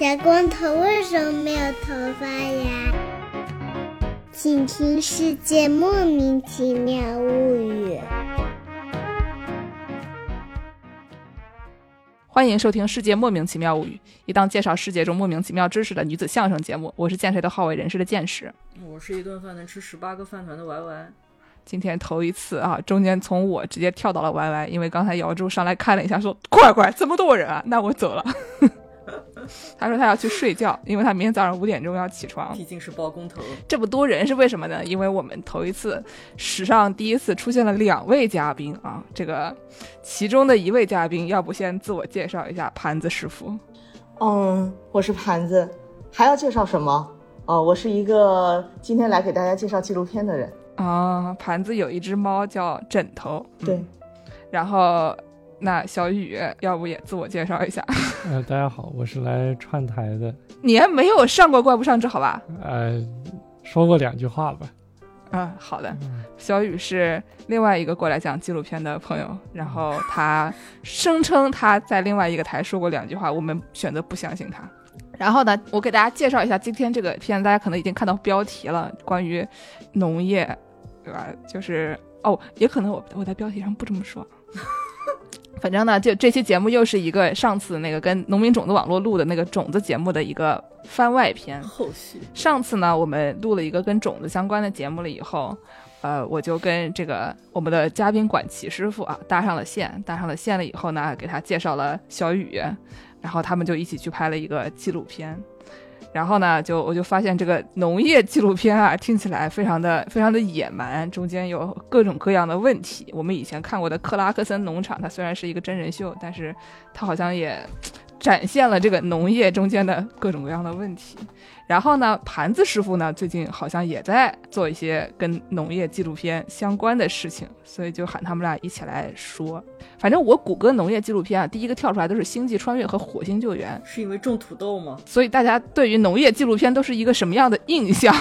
小光头为什么没有头发呀？请听《世界莫名其妙物语》。欢迎收听《世界莫名其妙物语》，一档介绍世界中莫名其妙知识的女子相声节目。我是见谁都好为人师的见识。我是一顿饭能吃十八个饭团的 Y Y。今天头一次啊，中间从我直接跳到了 Y Y，因为刚才姚柱上来看了一下，说：“快快，这么多人啊！”那我走了。他说他要去睡觉，因为他明天早上五点钟要起床。毕竟是包工头，这么多人是为什么呢？因为我们头一次，史上第一次出现了两位嘉宾啊。这个其中的一位嘉宾，要不先自我介绍一下，盘子师傅。嗯，我是盘子，还要介绍什么？哦，我是一个今天来给大家介绍纪录片的人。啊，盘子有一只猫叫枕头。对，然后。那小雨，要不也自我介绍一下？呃，大家好，我是来串台的。你还没有上过《怪不上志》好吧？呃，说过两句话吧。嗯，好的。小雨是另外一个过来讲纪录片的朋友，然后他声称他在另外一个台说过两句话，我们选择不相信他。然后呢，我给大家介绍一下今天这个片，大家可能已经看到标题了，关于农业，对吧？就是哦，也可能我我在标题上不这么说。反正呢，就这期节目又是一个上次那个跟农民种子网络录的那个种子节目的一个番外篇后续。上次呢，我们录了一个跟种子相关的节目了以后，呃，我就跟这个我们的嘉宾管齐师傅啊搭上了线，搭上了线了以后呢，给他介绍了小雨，然后他们就一起去拍了一个纪录片。然后呢，就我就发现这个农业纪录片啊，听起来非常的 非常的野蛮，中间有各种各样的问题。我们以前看过的克拉克森农场，它虽然是一个真人秀，但是它好像也展现了这个农业中间的各种各样的问题。然后呢，盘子师傅呢，最近好像也在做一些跟农业纪录片相关的事情，所以就喊他们俩一起来说。反正我谷歌农业纪录片啊，第一个跳出来都是《星际穿越》和《火星救援》，是因为种土豆吗？所以大家对于农业纪录片都是一个什么样的印象？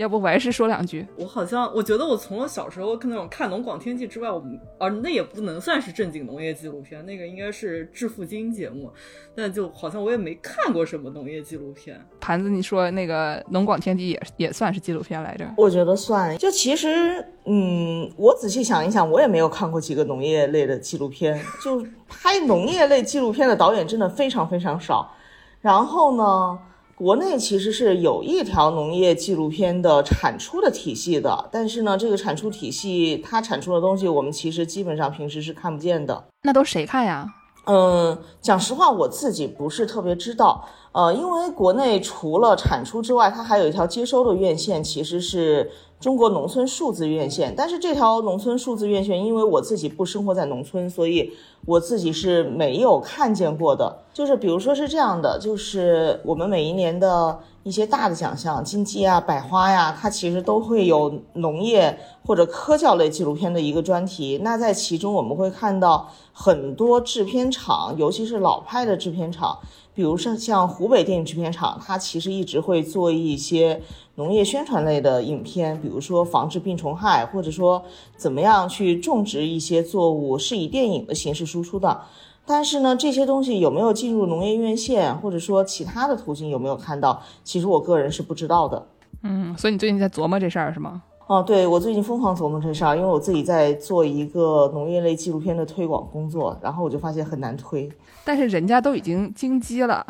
要不我还是说两句。我好像我觉得我从我小时候看那种看《农广天地》之外，我们啊那也不能算是正经农业纪录片，那个应该是致富经节目。但就好像我也没看过什么农业纪录片。盘子，你说那个《农广天地》也也算是纪录片来着？我觉得算。就其实，嗯，我仔细想一想，我也没有看过几个农业类的纪录片。就拍农业类纪录片的导演真的非常非常少。然后呢？国内其实是有一条农业纪录片的产出的体系的，但是呢，这个产出体系它产出的东西，我们其实基本上平时是看不见的。那都谁看呀？嗯，讲实话，我自己不是特别知道。呃，因为国内除了产出之外，它还有一条接收的院线，其实是。中国农村数字院线，但是这条农村数字院线，因为我自己不生活在农村，所以我自己是没有看见过的。就是比如说是这样的，就是我们每一年的一些大的奖项，金鸡啊、百花呀，它其实都会有农业或者科教类纪录片的一个专题。那在其中，我们会看到很多制片厂，尤其是老派的制片厂。比如说像湖北电影制片厂，它其实一直会做一些农业宣传类的影片，比如说防治病虫害，或者说怎么样去种植一些作物，是以电影的形式输出的。但是呢，这些东西有没有进入农业院线，或者说其他的途径有没有看到，其实我个人是不知道的。嗯，所以你最近在琢磨这事儿是吗？哦，对我最近疯狂琢磨这事儿，因为我自己在做一个农业类纪录片的推广工作，然后我就发现很难推。但是人家都已经金鸡了。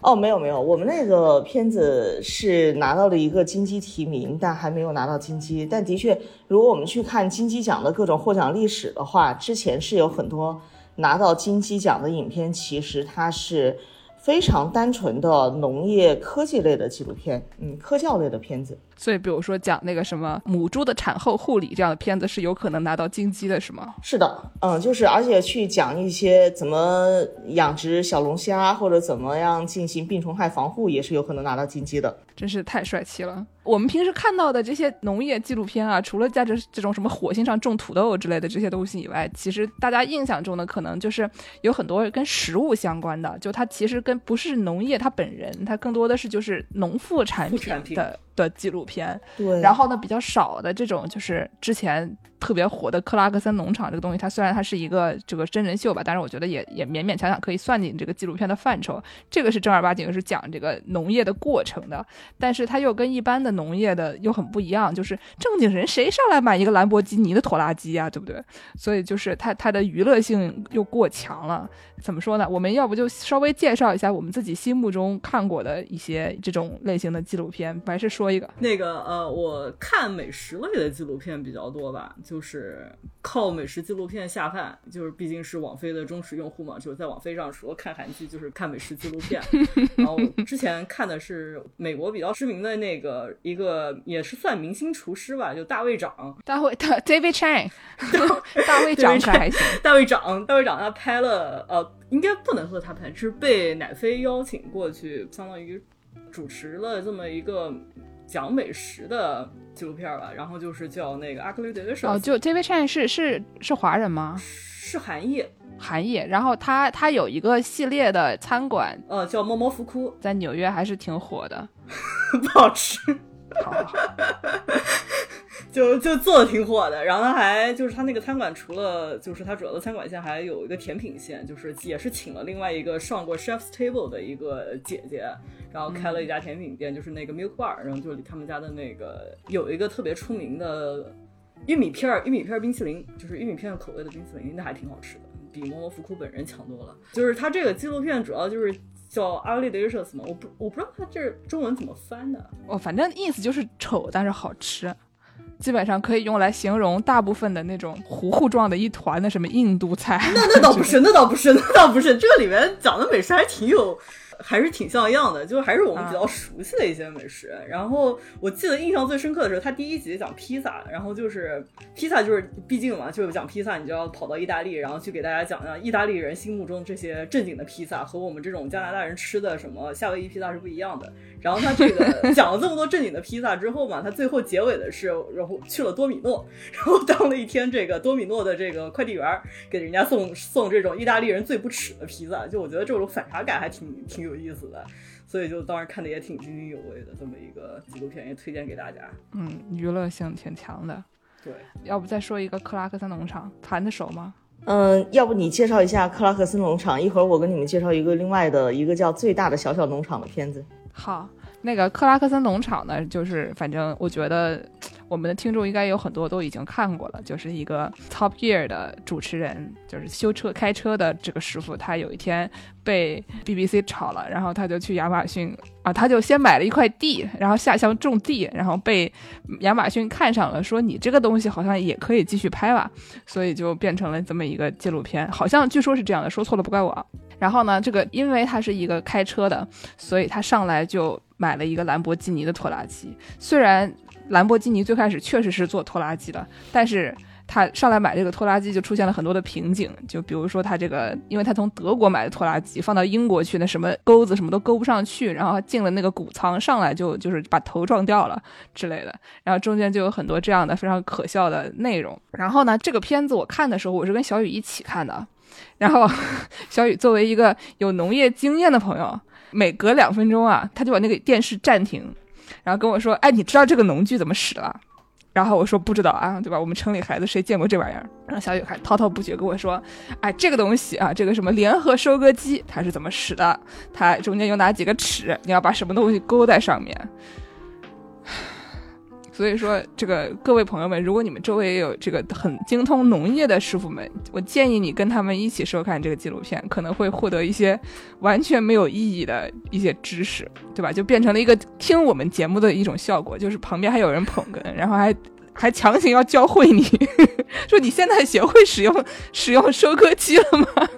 哦，没有没有，我们那个片子是拿到了一个金鸡提名，但还没有拿到金鸡。但的确，如果我们去看金鸡奖的各种获奖历史的话，之前是有很多拿到金鸡奖的影片，其实它是。非常单纯的农业科技类的纪录片，嗯，科教类的片子。所以，比如说讲那个什么母猪的产后护理这样的片子，是有可能拿到金鸡的，是吗？是的，嗯，就是而且去讲一些怎么养殖小龙虾或者怎么样进行病虫害防护，也是有可能拿到金鸡的。真是太帅气了！我们平时看到的这些农业纪录片啊，除了在这这种什么火星上种土豆之类的这些东西以外，其实大家印象中的可能就是有很多跟食物相关的，就它其实跟不是农业它本人，它更多的是就是农副产品的的记录片。对。然后呢，比较少的这种就是之前特别火的克拉克森农场这个东西，它虽然它是一个这个真人秀吧，但是我觉得也也勉勉强强可以算进这个纪录片的范畴。这个是正儿八经是讲这个农业的过程的，但是它又跟一般的农业的又很不一样，就是正经人谁上来买一个兰博基尼的拖拉机啊，对不对？所以就是它它的娱乐性又过强了。怎么说呢？我们要不就稍微介绍一下我们自己心目中看过的一些这种类型的纪录片，还是说一个那个呃，我看美食类的纪录片比较多吧，就是靠美食纪录片下饭，就是毕竟是网飞的忠实用户嘛，就是在网飞上除了看韩剧就是看美食纪录片。然后之前看的是美国比较知名的那个一个也是算明星厨师吧，就大卫长，大卫大 David Chang，大卫长还行，大卫长 大卫长他拍了呃。应该不能说他拍，是被奶飞邀请过去，相当于主持了这么一个讲美食的纪录片吧。然后就是叫那个 Ugly Delicious。哦，就 David Chan 是是是华人吗？是韩裔，韩裔。然后他他有一个系列的餐馆，呃，叫猫猫福窟，在纽约还是挺火的，不好吃。好好好。就就做的挺火的，然后他还就是他那个餐馆，除了就是他主要的餐馆线，还有一个甜品线，就是也是请了另外一个上过 Chef's Table 的一个姐姐，然后开了一家甜品店，就是那个 Milk Bar，然后就是他们家的那个有一个特别出名的玉米片儿，玉米片儿冰淇淋，就是玉米片口味的冰淇淋，那还挺好吃的，比摩摩福库本人强多了。就是他这个纪录片主要就是叫 Ugly Delicious 嘛，我不我不知道他这中文怎么翻的，哦，反正意思就是丑但是好吃。基本上可以用来形容大部分的那种糊糊状的一团的什么印度菜。那那倒不是，那倒不是，那倒不是。这个里面讲的美食还挺有。还是挺像样的，就还是我们比较熟悉的一些美食。然后我记得印象最深刻的是他第一集讲披萨，然后就是披萨就是毕竟嘛，就是讲披萨，你就要跑到意大利，然后去给大家讲讲意大利人心目中这些正经的披萨和我们这种加拿大人吃的什么夏威夷披萨是不一样的。然后他这个 讲了这么多正经的披萨之后嘛，他最后结尾的是，然后去了多米诺，然后当了一天这个多米诺的这个快递员，给人家送送这种意大利人最不耻的披萨。就我觉得这种反差感还挺挺有。有意思的，所以就当时看的也挺津津有味的，这么一个纪录片也推荐给大家。嗯，娱乐性挺强的。对，要不再说一个克拉克森农场，盘的熟吗？嗯，要不你介绍一下克拉克森农场，一会儿我跟你们介绍一个另外的一个叫《最大的小小农场》的片子。好，那个克拉克森农场呢，就是反正我觉得。我们的听众应该有很多都已经看过了，就是一个 Top Gear 的主持人，就是修车开车的这个师傅，他有一天被 BBC 炒了，然后他就去亚马逊啊，他就先买了一块地，然后下乡种地，然后被亚马逊看上了，说你这个东西好像也可以继续拍吧，所以就变成了这么一个纪录片，好像据说是这样的，说错了不怪我。然后呢，这个因为他是一个开车的，所以他上来就买了一个兰博基尼的拖拉机，虽然。兰博基尼最开始确实是做拖拉机的，但是他上来买这个拖拉机就出现了很多的瓶颈，就比如说他这个，因为他从德国买的拖拉机放到英国去，那什么钩子什么都勾不上去，然后进了那个谷仓，上来就就是把头撞掉了之类的，然后中间就有很多这样的非常可笑的内容。然后呢，这个片子我看的时候，我是跟小雨一起看的，然后小雨作为一个有农业经验的朋友，每隔两分钟啊，他就把那个电视暂停。然后跟我说：“哎，你知道这个农具怎么使了？”然后我说：“不知道啊，对吧？我们城里孩子谁见过这玩意儿？”然后小雨还滔滔不绝跟我说：“哎，这个东西啊，这个什么联合收割机它是怎么使的？它中间有哪几个齿？你要把什么东西勾在上面？”所以说，这个各位朋友们，如果你们周围也有这个很精通农业的师傅们，我建议你跟他们一起收看这个纪录片，可能会获得一些完全没有意义的一些知识，对吧？就变成了一个听我们节目的一种效果，就是旁边还有人捧哏，然后还还强行要教会你，说你现在学会使用使用收割机了吗？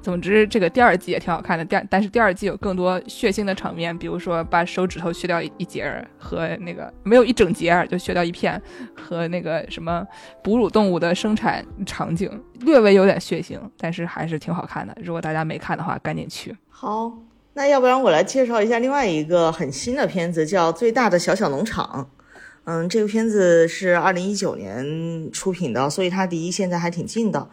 总之，这个第二季也挺好看的。第二，但是第二季有更多血腥的场面，比如说把手指头削掉一截儿，和那个没有一整节儿就削掉一片，和那个什么哺乳动物的生产场景，略微有点血腥，但是还是挺好看的。如果大家没看的话，赶紧去。好，那要不然我来介绍一下另外一个很新的片子，叫《最大的小小农场》。嗯，这个片子是二零一九年出品的，所以它离现在还挺近的。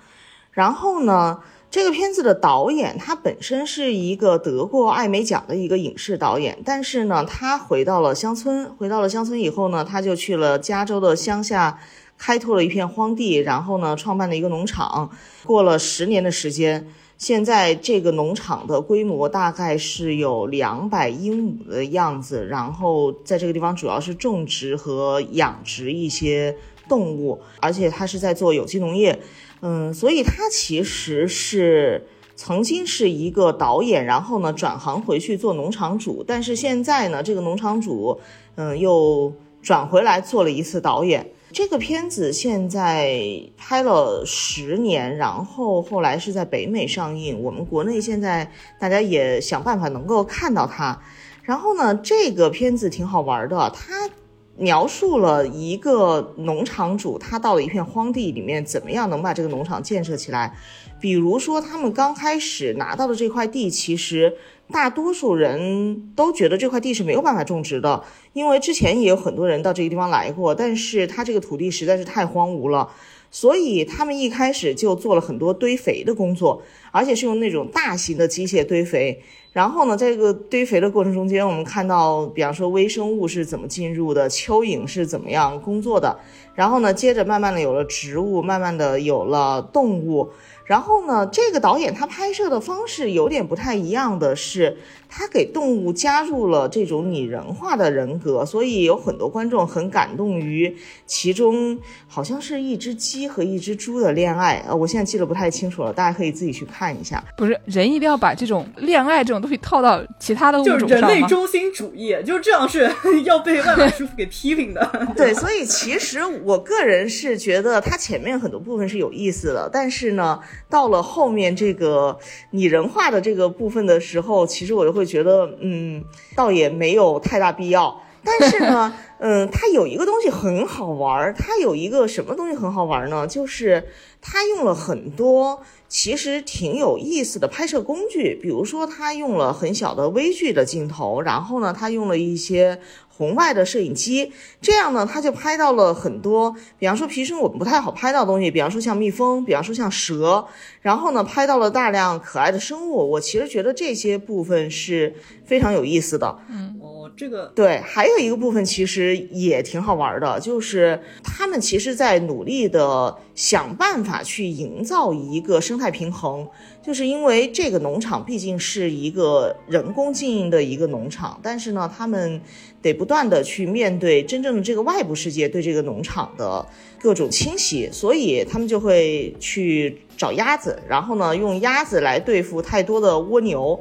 然后呢？这个片子的导演，他本身是一个得过艾美奖的一个影视导演，但是呢，他回到了乡村，回到了乡村以后呢，他就去了加州的乡下开拓了一片荒地，然后呢，创办了一个农场。过了十年的时间，现在这个农场的规模大概是有两百英亩的样子。然后在这个地方主要是种植和养殖一些动物，而且他是在做有机农业。嗯，所以他其实是曾经是一个导演，然后呢转行回去做农场主，但是现在呢，这个农场主，嗯，又转回来做了一次导演。这个片子现在拍了十年，然后后来是在北美上映，我们国内现在大家也想办法能够看到它。然后呢，这个片子挺好玩的，它描述了一个农场主，他到了一片荒地里面，怎么样能把这个农场建设起来。比如说，他们刚开始拿到的这块地，其实大多数人都觉得这块地是没有办法种植的，因为之前也有很多人到这个地方来过，但是他这个土地实在是太荒芜了，所以他们一开始就做了很多堆肥的工作，而且是用那种大型的机械堆肥。然后呢，在这个堆肥的过程中间，我们看到，比方说微生物是怎么进入的，蚯蚓是怎么样工作的，然后呢，接着慢慢的有了植物，慢慢的有了动物。然后呢，这个导演他拍摄的方式有点不太一样的是，他给动物加入了这种拟人化的人格，所以有很多观众很感动于其中好像是一只鸡和一只猪的恋爱。呃，我现在记得不太清楚了，大家可以自己去看一下。不是人一定要把这种恋爱这种东西套到其他的物就是人种上吗？类中心主义，就是这样是 要被万万师傅给批评的。对，所以其实我个人是觉得他前面很多部分是有意思的，但是呢，到了后面这个拟人化的这个部分的时候，其实我就会觉得，嗯，倒也没有太大必要。但是呢，嗯，它有一个东西很好玩儿，它有一个什么东西很好玩呢？就是它用了很多其实挺有意思的拍摄工具，比如说它用了很小的微距的镜头，然后呢，它用了一些红外的摄影机，这样呢，它就拍到了很多，比方说平时我们不太好拍到的东西，比方说像蜜蜂，比方说像蛇，然后呢，拍到了大量可爱的生物。我其实觉得这些部分是非常有意思的。嗯这个对，还有一个部分其实也挺好玩的，就是他们其实在努力的想办法去营造一个生态平衡，就是因为这个农场毕竟是一个人工经营的一个农场，但是呢，他们得不断的去面对真正的这个外部世界对这个农场的各种侵袭，所以他们就会去找鸭子，然后呢，用鸭子来对付太多的蜗牛。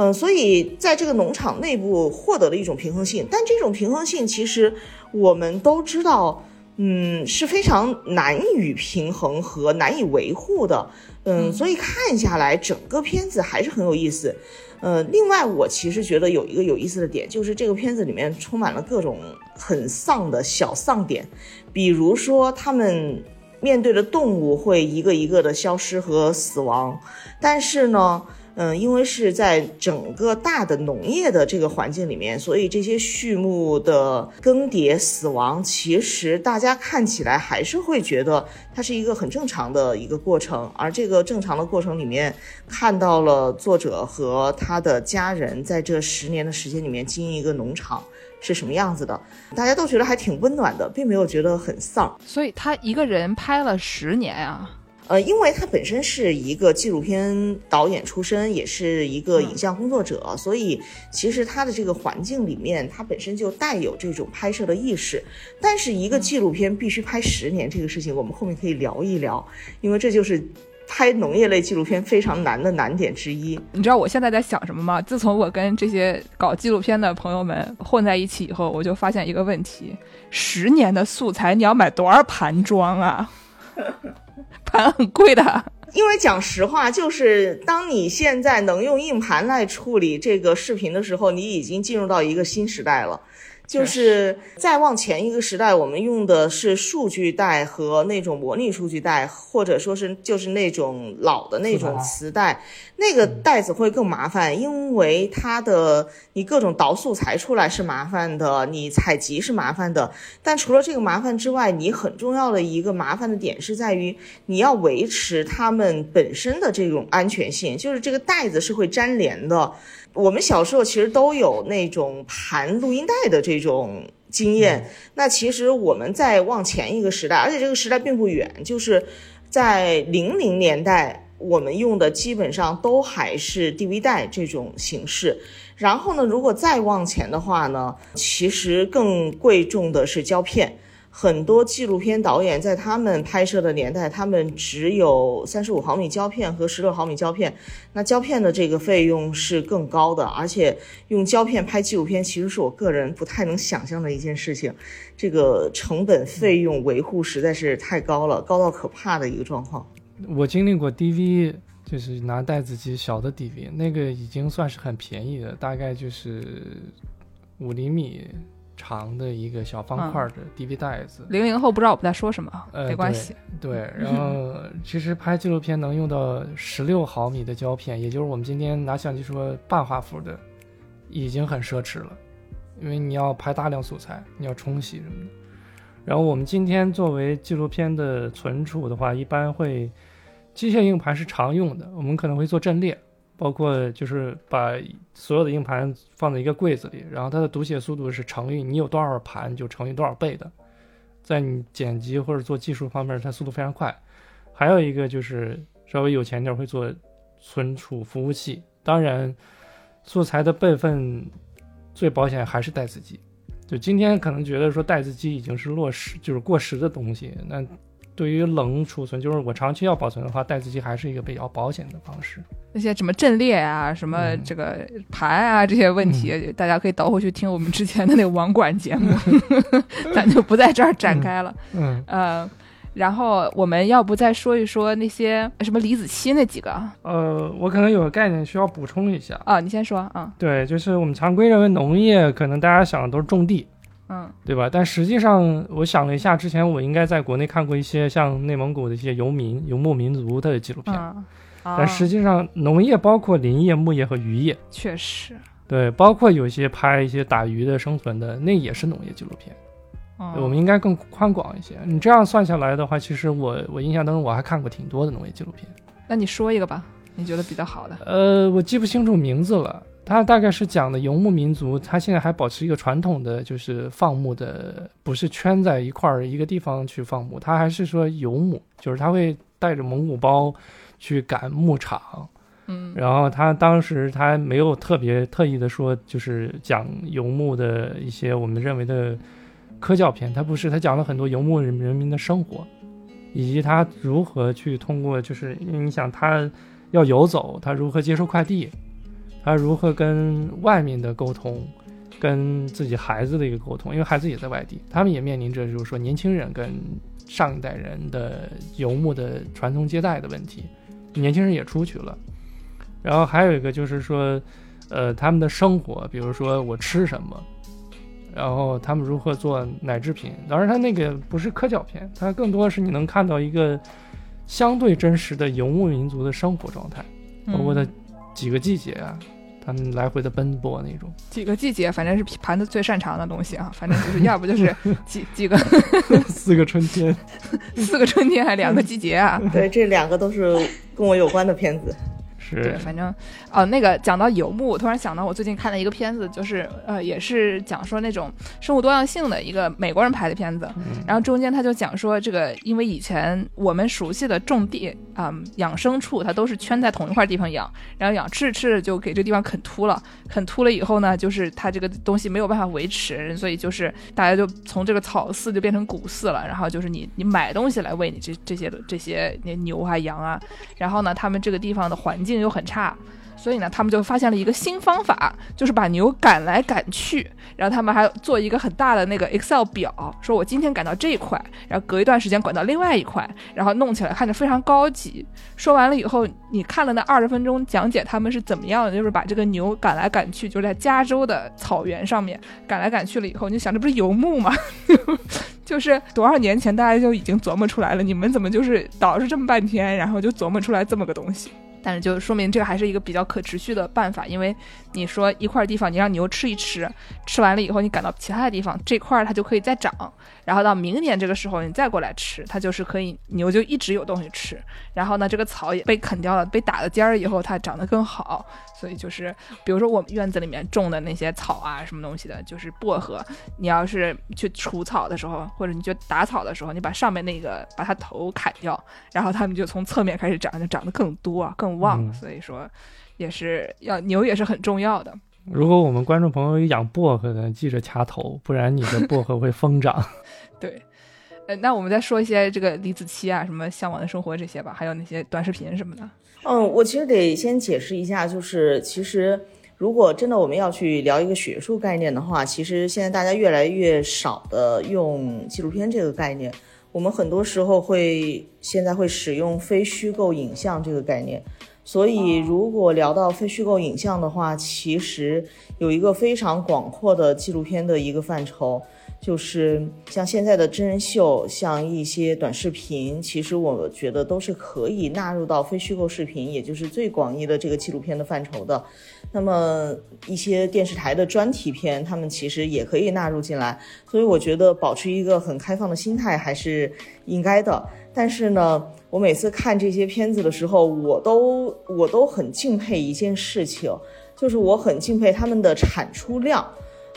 嗯，所以在这个农场内部获得了一种平衡性，但这种平衡性其实我们都知道，嗯，是非常难以平衡和难以维护的。嗯，所以看下来，整个片子还是很有意思。呃，另外，我其实觉得有一个有意思的点，就是这个片子里面充满了各种很丧的小丧点，比如说他们面对的动物会一个一个的消失和死亡，但是呢。嗯，因为是在整个大的农业的这个环境里面，所以这些畜牧的更迭、死亡，其实大家看起来还是会觉得它是一个很正常的一个过程。而这个正常的过程里面，看到了作者和他的家人在这十年的时间里面经营一个农场是什么样子的，大家都觉得还挺温暖的，并没有觉得很丧。所以他一个人拍了十年啊。呃，因为他本身是一个纪录片导演出身，也是一个影像工作者，所以其实他的这个环境里面，他本身就带有这种拍摄的意识。但是一个纪录片必须拍十年这个事情，我们后面可以聊一聊，因为这就是拍农业类纪录片非常难的难点之一。你知道我现在在想什么吗？自从我跟这些搞纪录片的朋友们混在一起以后，我就发现一个问题：十年的素材，你要买多少盘装啊？盘很贵的。因为讲实话，就是当你现在能用硬盘来处理这个视频的时候，你已经进入到一个新时代了。就是再往前一个时代，我们用的是数据带和那种模拟数据带，或者说是就是那种老的那种磁带，那个袋子会更麻烦，因为它的你各种导素材出来是麻烦的，你采集是麻烦的。但除了这个麻烦之外，你很重要的一个麻烦的点是在于你要维持它们本身的这种安全性，就是这个袋子是会粘连的。我们小时候其实都有那种盘录音带的这种经验。那其实我们在往前一个时代，而且这个时代并不远，就是在零零年代，我们用的基本上都还是 DV 带这种形式。然后呢，如果再往前的话呢，其实更贵重的是胶片。很多纪录片导演在他们拍摄的年代，他们只有三十五毫米胶片和十六毫米胶片，那胶片的这个费用是更高的，而且用胶片拍纪录片，其实是我个人不太能想象的一件事情，这个成本费用维护实在是太高了，高到可怕的一个状况。我经历过 DV，就是拿带子机小的 DV，那个已经算是很便宜的，大概就是五厘米。长的一个小方块的 DV 袋子，零零后不知道我们在说什么，呃，没关系。对，然后其实拍纪录片能用到十六毫米的胶片，也就是我们今天拿相机说半画幅的，已经很奢侈了，因为你要拍大量素材，你要冲洗什么的。然后我们今天作为纪录片的存储的话，一般会机械硬盘是常用的，我们可能会做阵列。包括就是把所有的硬盘放在一个柜子里，然后它的读写速度是乘以你有多少盘就乘以多少倍的，在你剪辑或者做技术方面，它速度非常快。还有一个就是稍微有钱点会做存储服务器，当然素材的备份最保险还是带字机。就今天可能觉得说带字机已经是落实就是过时的东西，那。对于冷储存，就是我长期要保存的话，带子机还是一个比较保险的方式。那些什么阵列啊，什么这个盘啊，这些问题，大家可以倒回去听我们之前的那个网管节目，咱就不在这儿展开了。嗯，呃，然后我们要不再说一说那些什么离子期那几个？呃，我可能有个概念需要补充一下啊，你先说啊。对，就是我们常规认为农业，可能大家想的都是种地。嗯，对吧？但实际上，我想了一下，之前我应该在国内看过一些像内蒙古的一些游民、游牧民族的纪录片。但实际上，农业包括林业、牧业和渔业。确实。对，包括有些拍一些打鱼的生存的，那也是农业纪录片。我们应该更宽广一些。你这样算下来的话，其实我我印象当中我还看过挺多的农业纪录片。那你说一个吧，你觉得比较好的？呃，我记不清楚名字了。它大概是讲的游牧民族，它现在还保持一个传统的，就是放牧的，不是圈在一块儿一个地方去放牧，它还是说游牧，就是他会带着蒙古包去赶牧场，嗯，然后他当时他没有特别特意的说，就是讲游牧的一些我们认为的科教片，他不是，他讲了很多游牧人人民的生活，以及他如何去通过，就是你想他要游走，他如何接收快递。他如何跟外面的沟通，跟自己孩子的一个沟通？因为孩子也在外地，他们也面临着就是说年轻人跟上一代人的游牧的传宗接代的问题。年轻人也出去了，然后还有一个就是说，呃，他们的生活，比如说我吃什么，然后他们如何做奶制品。当然，他那个不是科教片，它更多是你能看到一个相对真实的游牧民族的生活状态，包括他几个季节啊。他们来回的奔波那种，几个季节，反正是盘子最擅长的东西啊，反正就是要不就是 几几个 四个春天，四个春天还两个季节啊？对，这两个都是跟我有关的片子。对，反正哦，那个讲到游牧，我突然想到我最近看了一个片子，就是呃，也是讲说那种生物多样性的一个美国人拍的片子。然后中间他就讲说，这个因为以前我们熟悉的种地啊，养牲畜，它都是圈在同一块地方养，然后养吃着吃着就给这地方啃秃了，啃秃了以后呢，就是它这个东西没有办法维持，所以就是大家就从这个草饲就变成谷饲了。然后就是你你买东西来喂你这这些这些那牛啊羊啊，然后呢，他们这个地方的环境。又很差，所以呢，他们就发现了一个新方法，就是把牛赶来赶去，然后他们还做一个很大的那个 Excel 表，说我今天赶到这一块，然后隔一段时间赶到另外一块，然后弄起来看着非常高级。说完了以后，你看了那二十分钟讲解，他们是怎么样的，就是把这个牛赶来赶去，就是在加州的草原上面赶来赶去了以后，你就想这不是游牧吗？就是多少年前大家就已经琢磨出来了，你们怎么就是倒饬这么半天，然后就琢磨出来这么个东西？但是就说明这个还是一个比较可持续的办法，因为你说一块地方你让牛吃一吃，吃完了以后你赶到其他的地方，这块它就可以再长，然后到明年这个时候你再过来吃，它就是可以牛就一直有东西吃，然后呢这个草也被啃掉了，被打了尖儿以后它长得更好，所以就是比如说我们院子里面种的那些草啊什么东西的，就是薄荷，你要是去除草的时候，或者你就打草的时候，你把上面那个把它头砍掉，然后它们就从侧面开始长，就长得更多啊更旺，嗯所以说也是要牛也是很重要的。如果我们观众朋友有养薄荷的，记着掐头，不然你的薄荷会疯长。对，呃，那我们再说一些这个李子柒啊，什么向往的生活这些吧，还有那些短视频什么的。嗯，我其实得先解释一下，就是其实如果真的我们要去聊一个学术概念的话，其实现在大家越来越少的用纪录片这个概念，我们很多时候会现在会使用非虚构影像这个概念。所以，如果聊到非虚构影像的话，其实有一个非常广阔的纪录片的一个范畴，就是像现在的真人秀，像一些短视频，其实我觉得都是可以纳入到非虚构视频，也就是最广义的这个纪录片的范畴的。那么一些电视台的专题片，他们其实也可以纳入进来。所以我觉得保持一个很开放的心态还是应该的。但是呢，我每次看这些片子的时候，我都我都很敬佩一件事情，就是我很敬佩他们的产出量。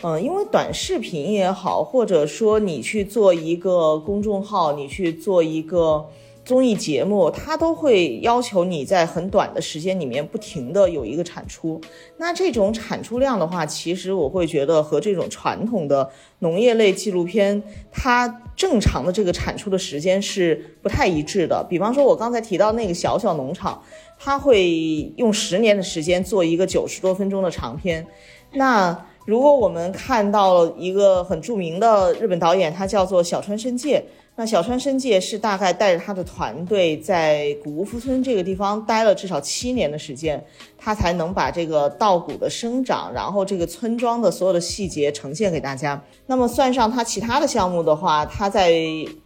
嗯，因为短视频也好，或者说你去做一个公众号，你去做一个综艺节目，它都会要求你在很短的时间里面不停的有一个产出。那这种产出量的话，其实我会觉得和这种传统的农业类纪录片，它正常的这个产出的时间是不太一致的。比方说，我刚才提到那个小小农场，它会用十年的时间做一个九十多分钟的长片。那如果我们看到了一个很著名的日本导演，他叫做小川伸介。那小川伸介是大概带着他的团队在古屋夫村这个地方待了至少七年的时间，他才能把这个稻谷的生长，然后这个村庄的所有的细节呈现给大家。那么算上他其他的项目的话，他在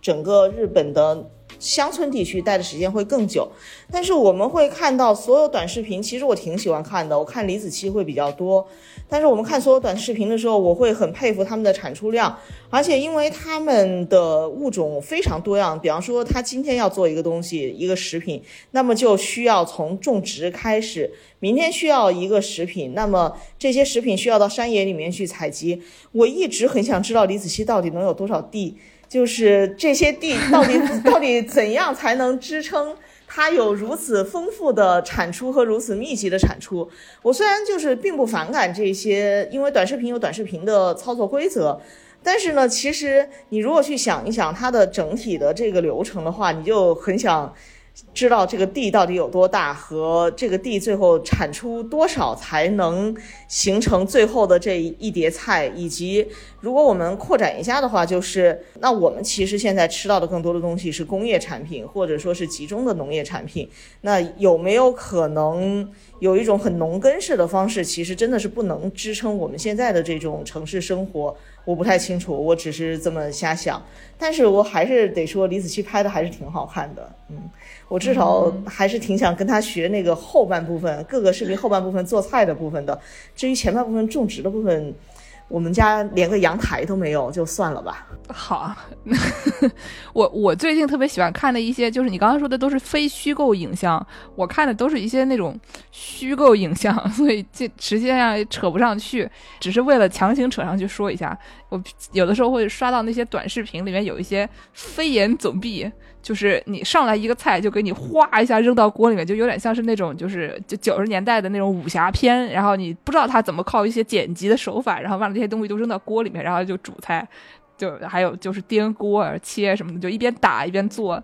整个日本的乡村地区待的时间会更久。但是我们会看到所有短视频，其实我挺喜欢看的，我看李子柒会比较多。但是我们看所有短视频的时候，我会很佩服他们的产出量，而且因为他们的物种非常多样，比方说他今天要做一个东西，一个食品，那么就需要从种植开始；明天需要一个食品，那么这些食品需要到山野里面去采集。我一直很想知道李子柒到底能有多少地，就是这些地到底 到底怎样才能支撑？它有如此丰富的产出和如此密集的产出，我虽然就是并不反感这些，因为短视频有短视频的操作规则，但是呢，其实你如果去想一想它的整体的这个流程的话，你就很想知道这个地到底有多大，和这个地最后产出多少才能形成最后的这一碟菜，以及如果我们扩展一下的话，就是那我们其实现在吃到的更多的东西是工业产品，或者说是集中的农业产品。那有没有可能有一种很农耕式的方式，其实真的是不能支撑我们现在的这种城市生活？我不太清楚，我只是这么瞎想。但是我还是得说，李子柒拍的还是挺好看的，嗯。我至少还是挺想跟他学那个后半部分，各个视频后半部分做菜的部分的。至于前半部分种植的部分，我们家连个阳台都没有，就算了吧。好，我我最近特别喜欢看的一些，就是你刚刚说的都是非虚构影像，我看的都是一些那种虚构影像，所以这实际上也扯不上去，只是为了强行扯上去说一下。我有的时候会刷到那些短视频里面有一些飞檐走壁。就是你上来一个菜就给你哗一下扔到锅里面，就有点像是那种就是就九十年代的那种武侠片，然后你不知道他怎么靠一些剪辑的手法，然后把这些东西都扔到锅里面，然后就煮菜，就还有就是颠锅啊切什么的，就一边打一边做，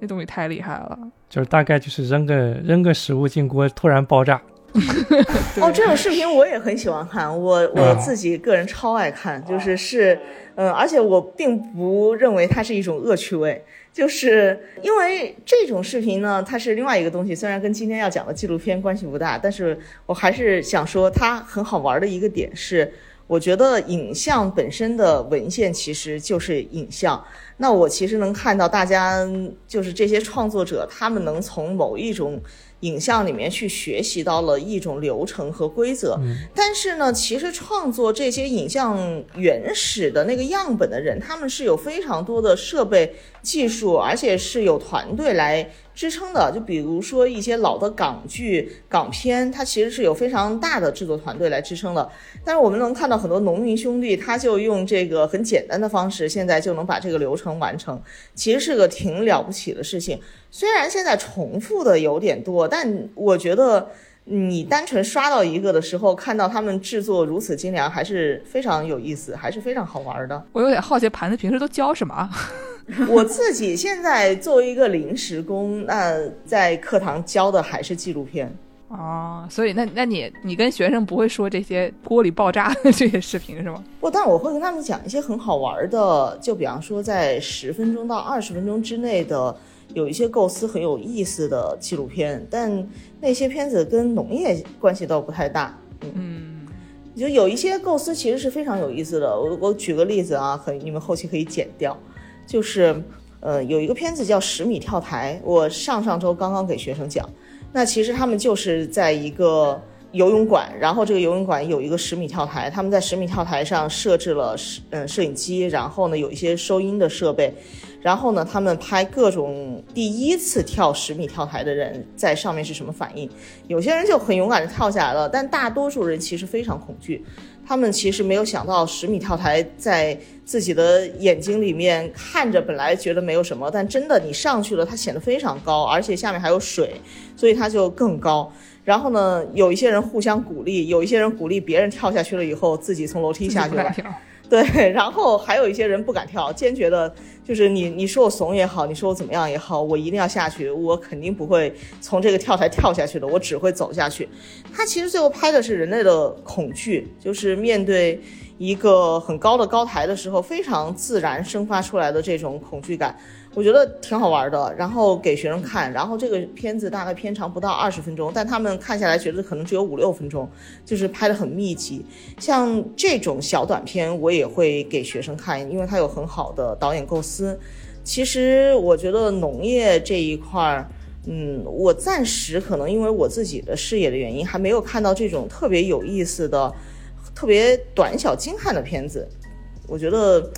那东西太厉害了。就是大概就是扔个扔个食物进锅，突然爆炸。哦，这种视频我也很喜欢看，我我自己个人超爱看，就是是嗯，而且我并不认为它是一种恶趣味。就是因为这种视频呢，它是另外一个东西，虽然跟今天要讲的纪录片关系不大，但是我还是想说它很好玩的一个点是，我觉得影像本身的文献其实就是影像。那我其实能看到大家就是这些创作者，他们能从某一种影像里面去学习到了一种流程和规则。但是呢，其实创作这些影像原始的那个样本的人，他们是有非常多的设备技术，而且是有团队来。支撑的，就比如说一些老的港剧、港片，它其实是有非常大的制作团队来支撑的。但是我们能看到很多农民兄弟，他就用这个很简单的方式，现在就能把这个流程完成，其实是个挺了不起的事情。虽然现在重复的有点多，但我觉得你单纯刷到一个的时候，看到他们制作如此精良，还是非常有意思，还是非常好玩的。我有点好奇，盘子平时都教什么？我自己现在作为一个临时工，那在课堂教的还是纪录片哦，所以那那你你跟学生不会说这些锅里爆炸的这些视频是吗？不，但我会跟他们讲一些很好玩的，就比方说在十分钟到二十分钟之内的有一些构思很有意思的纪录片，但那些片子跟农业关系倒不太大。嗯，就有一些构思其实是非常有意思的。我我举个例子啊，可你们后期可以剪掉。就是，呃，有一个片子叫《十米跳台》，我上上周刚刚给学生讲。那其实他们就是在一个游泳馆，然后这个游泳馆有一个十米跳台，他们在十米跳台上设置了摄嗯摄影机，然后呢有一些收音的设备，然后呢他们拍各种第一次跳十米跳台的人在上面是什么反应。有些人就很勇敢的跳下来了，但大多数人其实非常恐惧。他们其实没有想到十米跳台在自己的眼睛里面看着，本来觉得没有什么，但真的你上去了，它显得非常高，而且下面还有水，所以它就更高。然后呢，有一些人互相鼓励，有一些人鼓励别人跳下去了以后，自己从楼梯下去了。对，然后还有一些人不敢跳，坚决的，就是你你说我怂也好，你说我怎么样也好，我一定要下去，我肯定不会从这个跳台跳下去的，我只会走下去。他其实最后拍的是人类的恐惧，就是面对一个很高的高台的时候，非常自然生发出来的这种恐惧感。我觉得挺好玩的，然后给学生看，然后这个片子大概片长不到二十分钟，但他们看下来觉得可能只有五六分钟，就是拍的很密集。像这种小短片，我也会给学生看，因为它有很好的导演构思。其实我觉得农业这一块儿，嗯，我暂时可能因为我自己的视野的原因，还没有看到这种特别有意思的、特别短小精悍的片子。我觉得。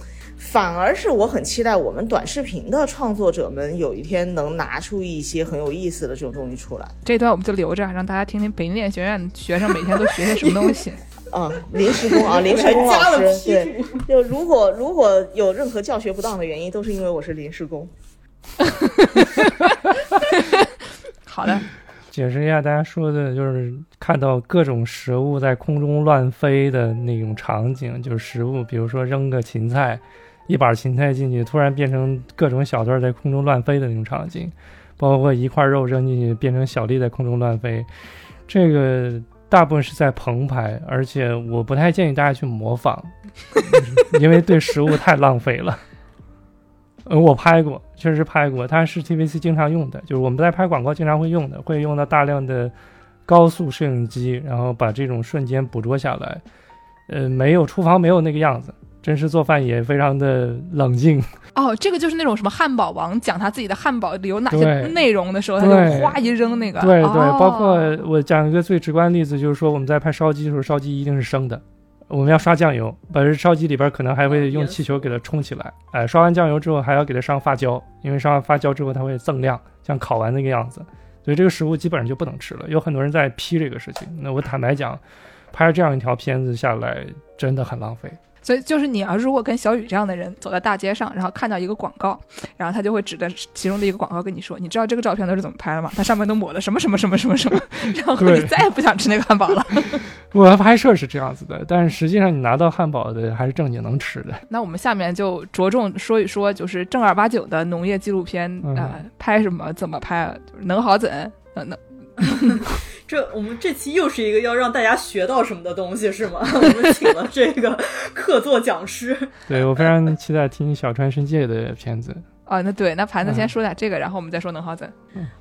反而是我很期待我们短视频的创作者们有一天能拿出一些很有意思的这种东西出来。这段我们就留着，让大家听听北京电影学院学生每天都学些什么东西。啊，临时工啊，临时工老师，对，就如果如果有任何教学不当的原因，都是因为我是临时工。好的，解释一下，大家说的就是看到各种食物在空中乱飞的那种场景，就是食物，比如说扔个芹菜。一把芹菜进去，突然变成各种小段在空中乱飞的那种场景，包括一块肉扔进去变成小粒在空中乱飞，这个大部分是在棚拍，而且我不太建议大家去模仿，因为对食物太浪费了。呃，我拍过，确实拍过，它是 TVC 经常用的，就是我们在拍广告经常会用的，会用到大量的高速摄影机，然后把这种瞬间捕捉下来。呃，没有厨房没有那个样子。真实做饭也非常的冷静。哦，这个就是那种什么汉堡王讲他自己的汉堡里有哪些内容的时候，他就哗一扔那个。对对，包括我讲一个最直观的例子，就是说我们在拍烧鸡的时候，烧鸡一定是生的，我们要刷酱油，把这烧鸡里边可能还会用气球给它冲起来，哎，刷完酱油之后还要给它上发胶，因为上完发胶之后它会锃亮，像烤完那个样子，所以这个食物基本上就不能吃了。有很多人在批这个事情，那我坦白讲，拍这样一条片子下来真的很浪费。所以就是你要如果跟小雨这样的人走在大街上，然后看到一个广告，然后他就会指着其中的一个广告跟你说：“你知道这个照片都是怎么拍的吗？它上面都抹了什么什么什么什么什么。”然后你再也不想吃那个汉堡了。我拍摄是这样子的，但是实际上你拿到汉堡的还是正经能吃的。那我们下面就着重说一说，就是正儿八经的农业纪录片呃，拍什么，怎么拍，能好怎，能能。这我们这期又是一个要让大家学到什么的东西是吗？我们请了这个客座讲师。对我非常期待听小川伸介的片子。哦，那对，那盘子先说点这个，然后我们再说能好怎。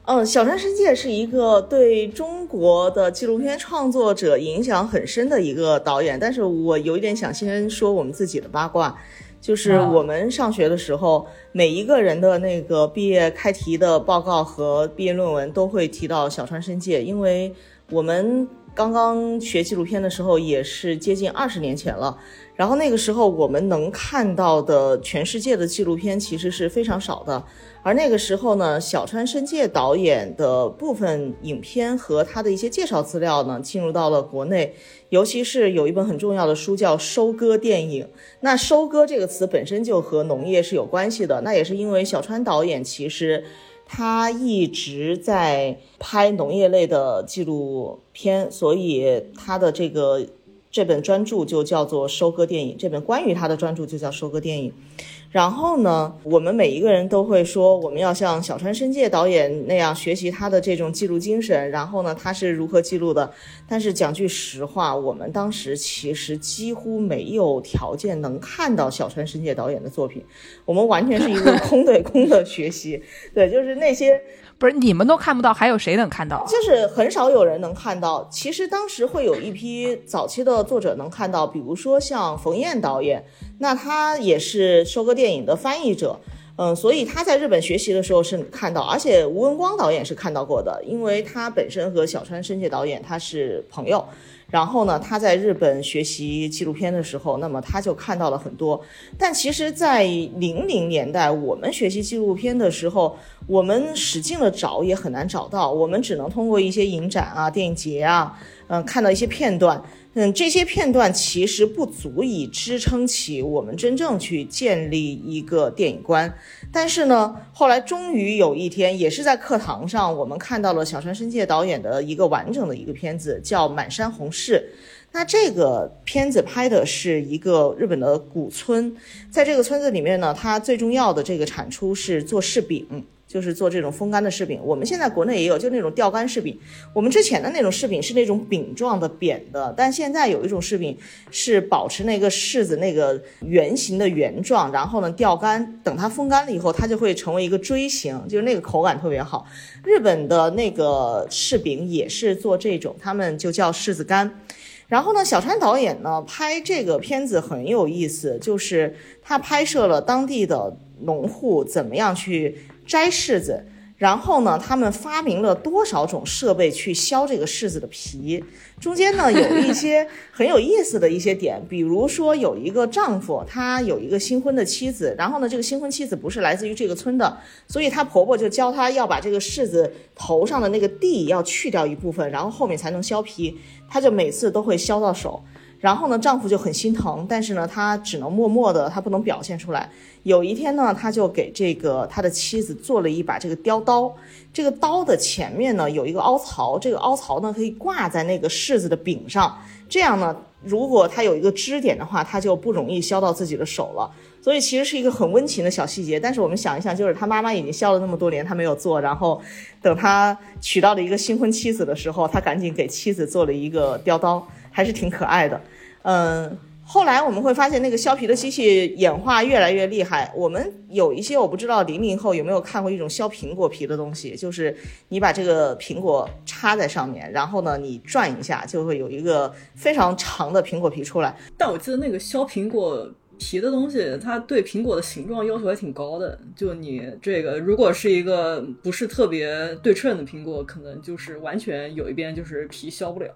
嗯，小川伸介是一个对中国的纪录片创作者影响很深的一个导演，但是我有一点想先说我们自己的八卦。就是我们上学的时候，每一个人的那个毕业开题的报告和毕业论文都会提到小川伸介，因为我们刚刚学纪录片的时候也是接近二十年前了。然后那个时候我们能看到的全世界的纪录片其实是非常少的，而那个时候呢，小川伸介导演的部分影片和他的一些介绍资料呢进入到了国内，尤其是有一本很重要的书叫《收割电影》。那“收割”这个词本身就和农业是有关系的，那也是因为小川导演其实他一直在拍农业类的纪录片，所以他的这个。这本专著就叫做《收割电影》，这本关于他的专著就叫《收割电影》。然后呢，我们每一个人都会说，我们要像小川伸介导演那样学习他的这种记录精神。然后呢，他是如何记录的？但是讲句实话，我们当时其实几乎没有条件能看到小川伸介导演的作品，我们完全是一个 空对空的学习。对，就是那些。不是你们都看不到，还有谁能看到？就是很少有人能看到。其实当时会有一批早期的作者能看到，比如说像冯燕导演，那他也是收割电影的翻译者，嗯，所以他在日本学习的时候是看到，而且吴文光导演是看到过的，因为他本身和小川伸介导演他是朋友。然后呢，他在日本学习纪录片的时候，那么他就看到了很多。但其实，在零零年代，我们学习纪录片的时候，我们使劲的找也很难找到，我们只能通过一些影展啊、电影节啊，嗯，看到一些片段。嗯，这些片段其实不足以支撑起我们真正去建立一个电影观。但是呢，后来终于有一天，也是在课堂上，我们看到了小川伸介导演的一个完整的一个片子，叫《满山红柿》。那这个片子拍的是一个日本的古村，在这个村子里面呢，它最重要的这个产出是做柿饼。就是做这种风干的柿饼，我们现在国内也有，就那种吊干柿饼。我们之前的那种柿饼是那种饼状的扁的，但现在有一种柿饼是保持那个柿子那个圆形的圆状，然后呢吊干，等它风干了以后，它就会成为一个锥形，就是那个口感特别好。日本的那个柿饼也是做这种，他们就叫柿子干。然后呢，小川导演呢拍这个片子很有意思，就是他拍摄了当地的农户怎么样去。摘柿子，然后呢，他们发明了多少种设备去削这个柿子的皮？中间呢有一些很有意思的一些点，比如说有一个丈夫，他有一个新婚的妻子，然后呢，这个新婚妻子不是来自于这个村的，所以她婆婆就教她要把这个柿子头上的那个蒂要去掉一部分，然后后面才能削皮，她就每次都会削到手。然后呢，丈夫就很心疼，但是呢，他只能默默的，他不能表现出来。有一天呢，他就给这个他的妻子做了一把这个雕刀，这个刀的前面呢有一个凹槽，这个凹槽呢可以挂在那个柿子的柄上，这样呢，如果它有一个支点的话，它就不容易削到自己的手了。所以其实是一个很温情的小细节。但是我们想一想，就是他妈妈已经削了那么多年，他没有做，然后等他娶到了一个新婚妻子的时候，他赶紧给妻子做了一个雕刀，还是挺可爱的。嗯，后来我们会发现那个削皮的机器演化越来越厉害。我们有一些我不知道零零后有没有看过一种削苹果皮的东西，就是你把这个苹果插在上面，然后呢你转一下，就会有一个非常长的苹果皮出来。但我记得那个削苹果皮的东西，它对苹果的形状要求还挺高的。就你这个如果是一个不是特别对称的苹果，可能就是完全有一边就是皮削不了。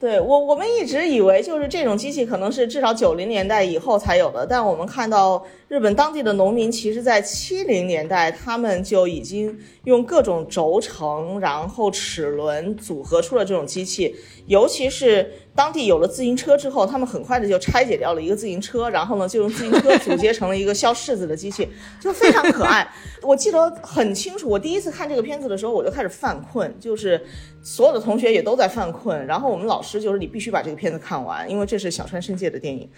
对我，我们一直以为就是这种机器可能是至少九零年代以后才有的，但我们看到日本当地的农民，其实在七零年代他们就已经用各种轴承，然后齿轮组合出了这种机器，尤其是。当地有了自行车之后，他们很快的就拆解掉了一个自行车，然后呢，就用自行车组接成了一个削柿子的机器，就非常可爱。我记得很清楚，我第一次看这个片子的时候，我就开始犯困，就是所有的同学也都在犯困，然后我们老师就是你必须把这个片子看完，因为这是小川伸介的电影。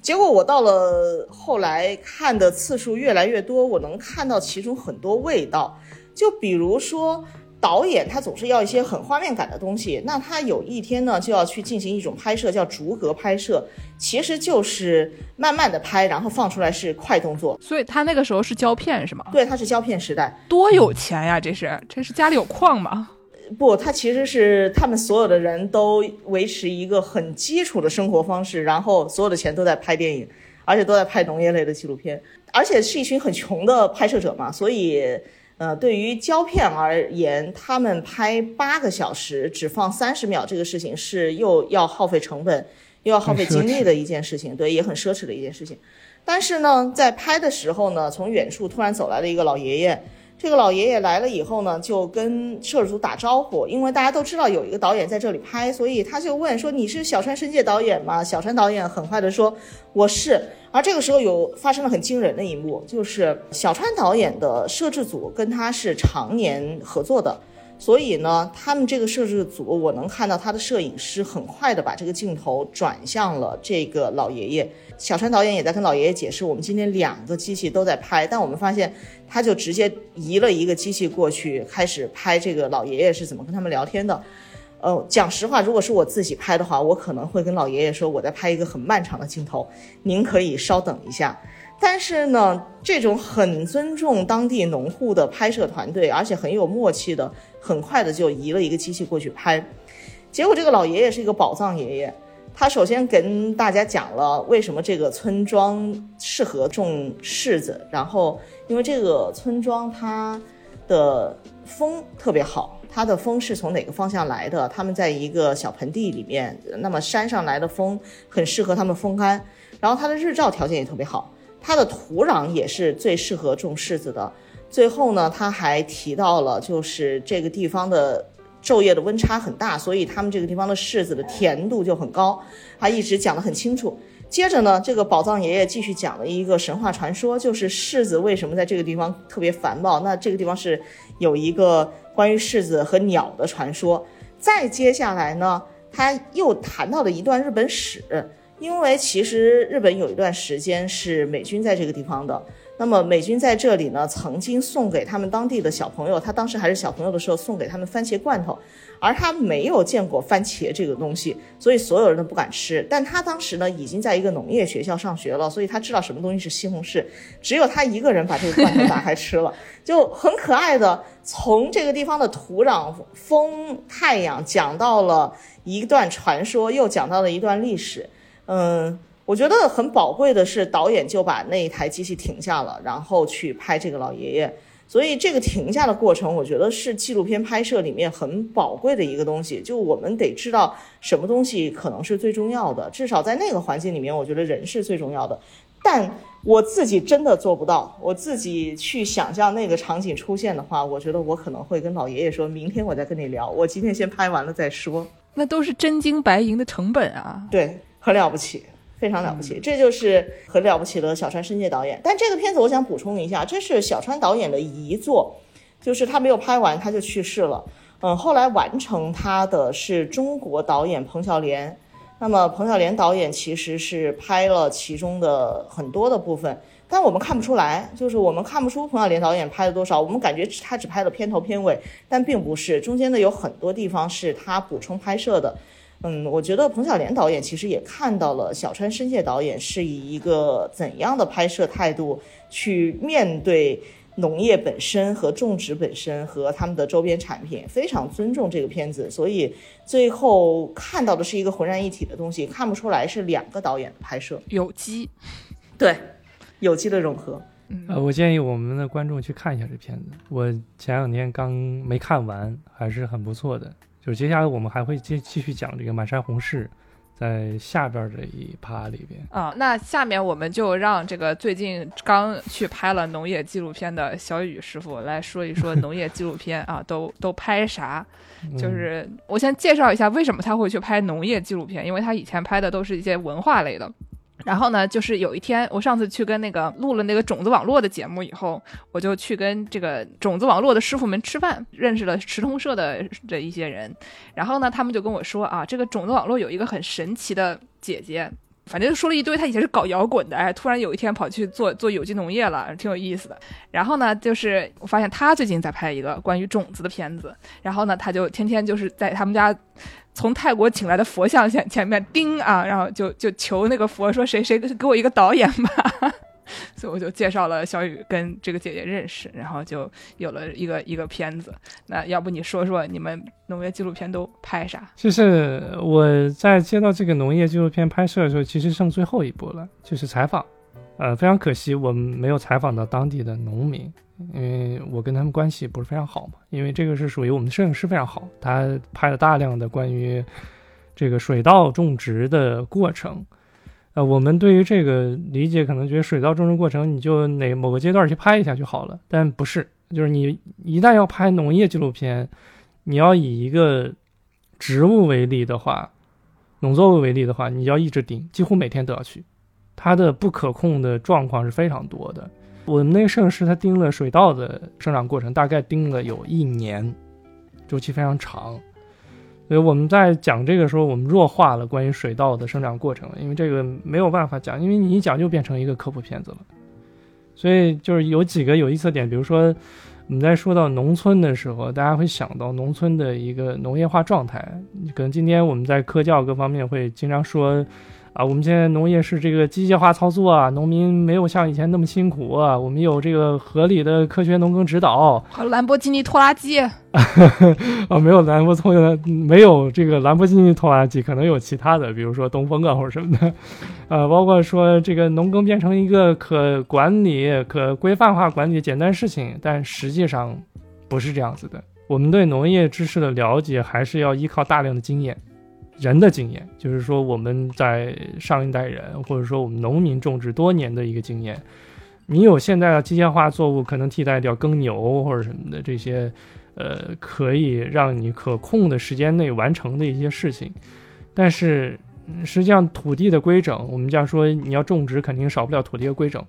结果我到了后来看的次数越来越多，我能看到其中很多味道，就比如说。导演他总是要一些很画面感的东西，那他有一天呢就要去进行一种拍摄，叫逐格拍摄，其实就是慢慢的拍，然后放出来是快动作。所以他那个时候是胶片是吗？对，他是胶片时代。多有钱呀！这是这是家里有矿吗？不，他其实是他们所有的人都维持一个很基础的生活方式，然后所有的钱都在拍电影。而且都在拍农业类的纪录片，而且是一群很穷的拍摄者嘛，所以。呃，对于胶片而言，他们拍八个小时只放三十秒这个事情是又要耗费成本又要耗费精力的一件事情，对，也很奢侈的一件事情。但是呢，在拍的时候呢，从远处突然走来了一个老爷爷。这个老爷爷来了以后呢，就跟摄制组打招呼，因为大家都知道有一个导演在这里拍，所以他就问说：“你是小川伸介导演吗？”小川导演很快的说：“我是。”而这个时候有发生了很惊人的一幕，就是小川导演的摄制组跟他是常年合作的。所以呢，他们这个摄制组，我能看到他的摄影师很快的把这个镜头转向了这个老爷爷。小川导演也在跟老爷爷解释，我们今天两个机器都在拍，但我们发现他就直接移了一个机器过去，开始拍这个老爷爷是怎么跟他们聊天的。呃，讲实话，如果是我自己拍的话，我可能会跟老爷爷说，我在拍一个很漫长的镜头，您可以稍等一下。但是呢，这种很尊重当地农户的拍摄团队，而且很有默契的，很快的就移了一个机器过去拍。结果这个老爷爷是一个宝藏爷爷，他首先跟大家讲了为什么这个村庄适合种柿子，然后因为这个村庄它的风特别好，它的风是从哪个方向来的？他们在一个小盆地里面，那么山上来的风很适合他们风干，然后它的日照条件也特别好。它的土壤也是最适合种柿子的。最后呢，他还提到了，就是这个地方的昼夜的温差很大，所以他们这个地方的柿子的甜度就很高。他一直讲得很清楚。接着呢，这个宝藏爷爷继续讲了一个神话传说，就是柿子为什么在这个地方特别繁茂。那这个地方是有一个关于柿子和鸟的传说。再接下来呢，他又谈到了一段日本史。因为其实日本有一段时间是美军在这个地方的，那么美军在这里呢，曾经送给他们当地的小朋友，他当时还是小朋友的时候，送给他们番茄罐头，而他没有见过番茄这个东西，所以所有人都不敢吃。但他当时呢，已经在一个农业学校上学了，所以他知道什么东西是西红柿，只有他一个人把这个罐头打开吃了，就很可爱的从这个地方的土壤、风、太阳讲到了一段传说，又讲到了一段历史。嗯，我觉得很宝贵的是，导演就把那一台机器停下了，然后去拍这个老爷爷。所以这个停下的过程，我觉得是纪录片拍摄里面很宝贵的一个东西。就我们得知道什么东西可能是最重要的，至少在那个环境里面，我觉得人是最重要的。但我自己真的做不到，我自己去想象那个场景出现的话，我觉得我可能会跟老爷爷说，明天我再跟你聊，我今天先拍完了再说。那都是真金白银的成本啊！对。很了不起，非常了不起，这就是很了不起的小川伸介导演。但这个片子我想补充一下，这是小川导演的遗作，就是他没有拍完他就去世了。嗯，后来完成他的是中国导演彭小莲。那么彭小莲导演其实是拍了其中的很多的部分，但我们看不出来，就是我们看不出彭小莲导演拍了多少，我们感觉他只拍了片头片尾，但并不是，中间的有很多地方是他补充拍摄的。嗯，我觉得彭小莲导演其实也看到了小川伸介导演是以一个怎样的拍摄态度去面对农业本身和种植本身和他们的周边产品，非常尊重这个片子，所以最后看到的是一个浑然一体的东西，看不出来是两个导演的拍摄，有机，对，有机的融合。呃，我建议我们的观众去看一下这片子，我前两天刚没看完，还是很不错的。就是接下来我们还会继继续讲这个满山红柿，在下边这一趴里边啊。那下面我们就让这个最近刚去拍了农业纪录片的小雨师傅来说一说农业纪录片啊，都都拍啥？就是我先介绍一下为什么他会去拍农业纪录片，因为他以前拍的都是一些文化类的。然后呢，就是有一天，我上次去跟那个录了那个种子网络的节目以后，我就去跟这个种子网络的师傅们吃饭，认识了池通社的这一些人。然后呢，他们就跟我说啊，这个种子网络有一个很神奇的姐姐，反正就说了一堆。她以前是搞摇滚的，哎，突然有一天跑去做做有机农业了，挺有意思的。然后呢，就是我发现她最近在拍一个关于种子的片子，然后呢，她就天天就是在他们家。从泰国请来的佛像前前面叮啊，然后就就求那个佛说谁谁给我一个导演吧。所以我就介绍了小雨跟这个姐姐认识，然后就有了一个一个片子。那要不你说说你们农业纪录片都拍啥？就是我在接到这个农业纪录片拍摄的时候，其实剩最后一步了，就是采访。呃，非常可惜我们没有采访到当地的农民，因为我跟他们关系不是非常好嘛。因为这个是属于我们的摄影师非常好，他拍了大量的关于这个水稻种植的过程。呃，我们对于这个理解可能觉得水稻种植过程你就哪某个阶段去拍一下就好了，但不是，就是你一旦要拍农业纪录片，你要以一个植物为例的话，农作物为例的话，你要一直盯，几乎每天都要去。它的不可控的状况是非常多的。我们那个摄影师他盯了水稻的生长过程，大概盯了有一年，周期非常长。所以我们在讲这个时候，我们弱化了关于水稻的生长过程，因为这个没有办法讲，因为你一讲就变成一个科普片子了。所以就是有几个有意思的点，比如说我们在说到农村的时候，大家会想到农村的一个农业化状态。可能今天我们在科教各方面会经常说。啊，我们现在农业是这个机械化操作啊，农民没有像以前那么辛苦啊。我们有这个合理的科学农耕指导。兰博基尼拖拉机。啊，没有兰博拖拉，没有这个兰博基尼拖拉机，可能有其他的，比如说东风啊或者什么的。呃，包括说这个农耕变成一个可管理、可规范化管理的简单事情，但实际上不是这样子的。我们对农业知识的了解还是要依靠大量的经验。人的经验，就是说我们在上一代人，或者说我们农民种植多年的一个经验。你有现在的机械化作物可能替代掉耕牛或者什么的这些，呃，可以让你可控的时间内完成的一些事情。但是实际上土地的规整，我们讲说你要种植，肯定少不了土地的规整。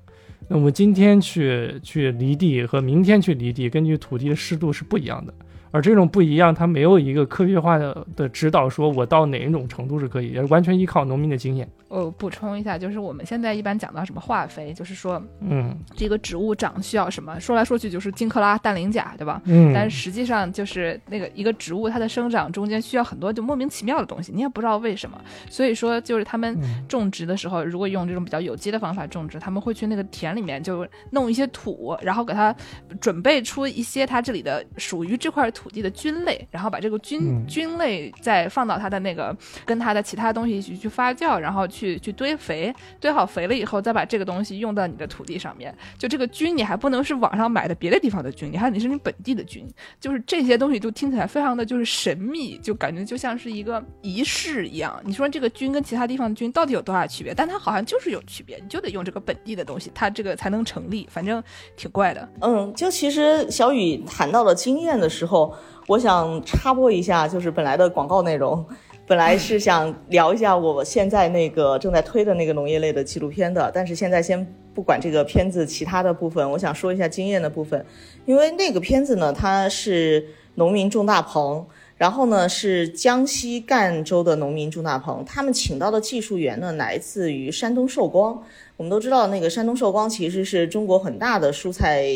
那我今天去去犁地和明天去犁地，根据土地的湿度是不一样的。而这种不一样，它没有一个科学化的的指导，说我到哪一种程度是可以，也完全依靠农民的经验。我补充一下，就是我们现在一般讲到什么化肥，就是说，嗯，这个植物长需要什么，说来说去就是金克拉、氮磷钾，对吧？嗯。但是实际上就是那个一个植物它的生长中间需要很多就莫名其妙的东西，你也不知道为什么。所以说，就是他们种植的时候，如果用这种比较有机的方法种植，他们会去那个田里面就弄一些土，然后给它准备出一些它这里的属于这块土地的菌类，然后把这个菌菌类再放到它的那个跟它的其他东西一起去发酵，然后去。去去堆肥，堆好肥了以后，再把这个东西用到你的土地上面。就这个菌，你还不能是网上买的别的地方的菌，你还得是你本地的菌。就是这些东西都听起来非常的就是神秘，就感觉就像是一个仪式一样。你说这个菌跟其他地方的菌到底有多大区别？但它好像就是有区别，你就得用这个本地的东西，它这个才能成立。反正挺怪的。嗯，就其实小雨谈到了经验的时候，我想插播一下，就是本来的广告内容。本来是想聊一下我现在那个正在推的那个农业类的纪录片的，但是现在先不管这个片子其他的部分，我想说一下经验的部分，因为那个片子呢，它是农民种大棚，然后呢是江西赣州的农民种大棚，他们请到的技术员呢来自于山东寿光，我们都知道那个山东寿光其实是中国很大的蔬菜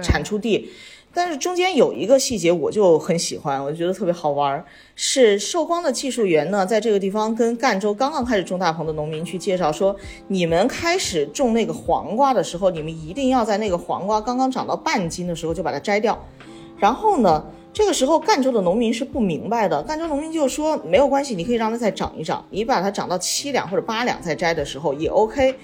产出地。但是中间有一个细节，我就很喜欢，我觉得特别好玩儿。是寿光的技术员呢，在这个地方跟赣州刚刚开始种大棚的农民去介绍说，你们开始种那个黄瓜的时候，你们一定要在那个黄瓜刚刚长到半斤的时候就把它摘掉。然后呢，这个时候赣州的农民是不明白的，赣州农民就说没有关系，你可以让它再长一长，你把它长到七两或者八两再摘的时候也 OK。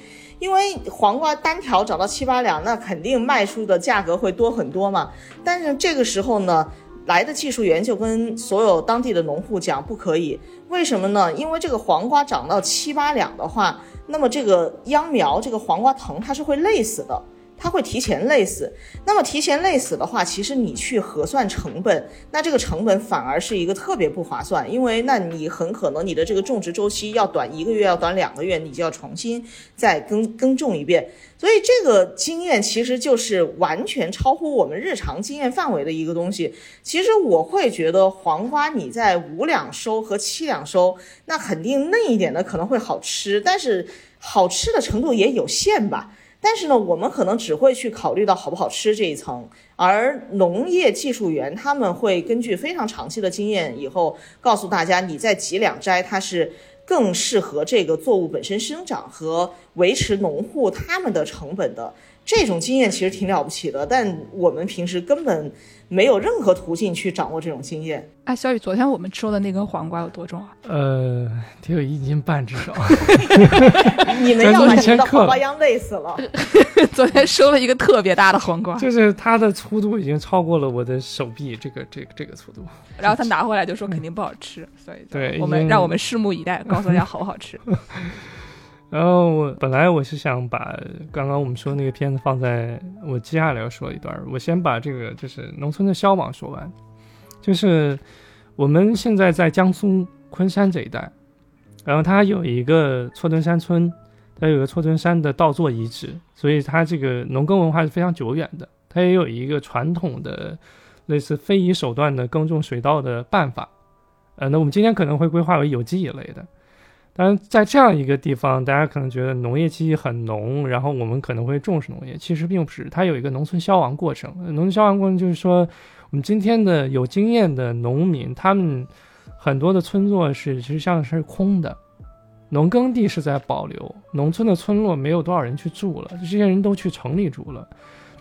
因为黄瓜单条涨到七八两，那肯定卖出的价格会多很多嘛。但是这个时候呢，来的技术员就跟所有当地的农户讲，不可以。为什么呢？因为这个黄瓜涨到七八两的话，那么这个秧苗，这个黄瓜藤它是会累死的。它会提前累死，那么提前累死的话，其实你去核算成本，那这个成本反而是一个特别不划算，因为那你很可能你的这个种植周期要短一个月，要短两个月，你就要重新再耕耕种一遍。所以这个经验其实就是完全超乎我们日常经验范围的一个东西。其实我会觉得黄瓜你在五两收和七两收，那肯定嫩一点的可能会好吃，但是好吃的程度也有限吧。但是呢，我们可能只会去考虑到好不好吃这一层，而农业技术员他们会根据非常长期的经验，以后告诉大家你在几两摘它是更适合这个作物本身生长和维持农户他们的成本的。这种经验其实挺了不起的，但我们平时根本没有任何途径去掌握这种经验。哎，小雨，昨天我们吃的那根黄瓜有多重啊？呃，得有一斤半至少。你们要把你们的黄瓜秧累死了。昨天收了一个特别大的黄瓜，就是它的粗度已经超过了我的手臂这个这个这个粗度。然后他拿回来就说肯定不好吃，所以对我们让我们拭目以待，告诉大家好不好吃。然后我本来我是想把刚刚我们说那个片子放在我接下来要说一段，我先把这个就是农村的消亡说完。就是我们现在在江苏昆山这一带，然后它有一个错墩山村，它有个错墩山的稻作遗址，所以它这个农耕文化是非常久远的。它也有一个传统的类似非遗手段的耕种水稻的办法。呃，那我们今天可能会规划为有机一类的。但在这样一个地方，大家可能觉得农业气息很浓，然后我们可能会重视农业，其实并不是。它有一个农村消亡过程。农村消亡过程就是说，我们今天的有经验的农民，他们很多的村落是其实际上是空的，农耕地是在保留，农村的村落没有多少人去住了，这些人都去城里住了。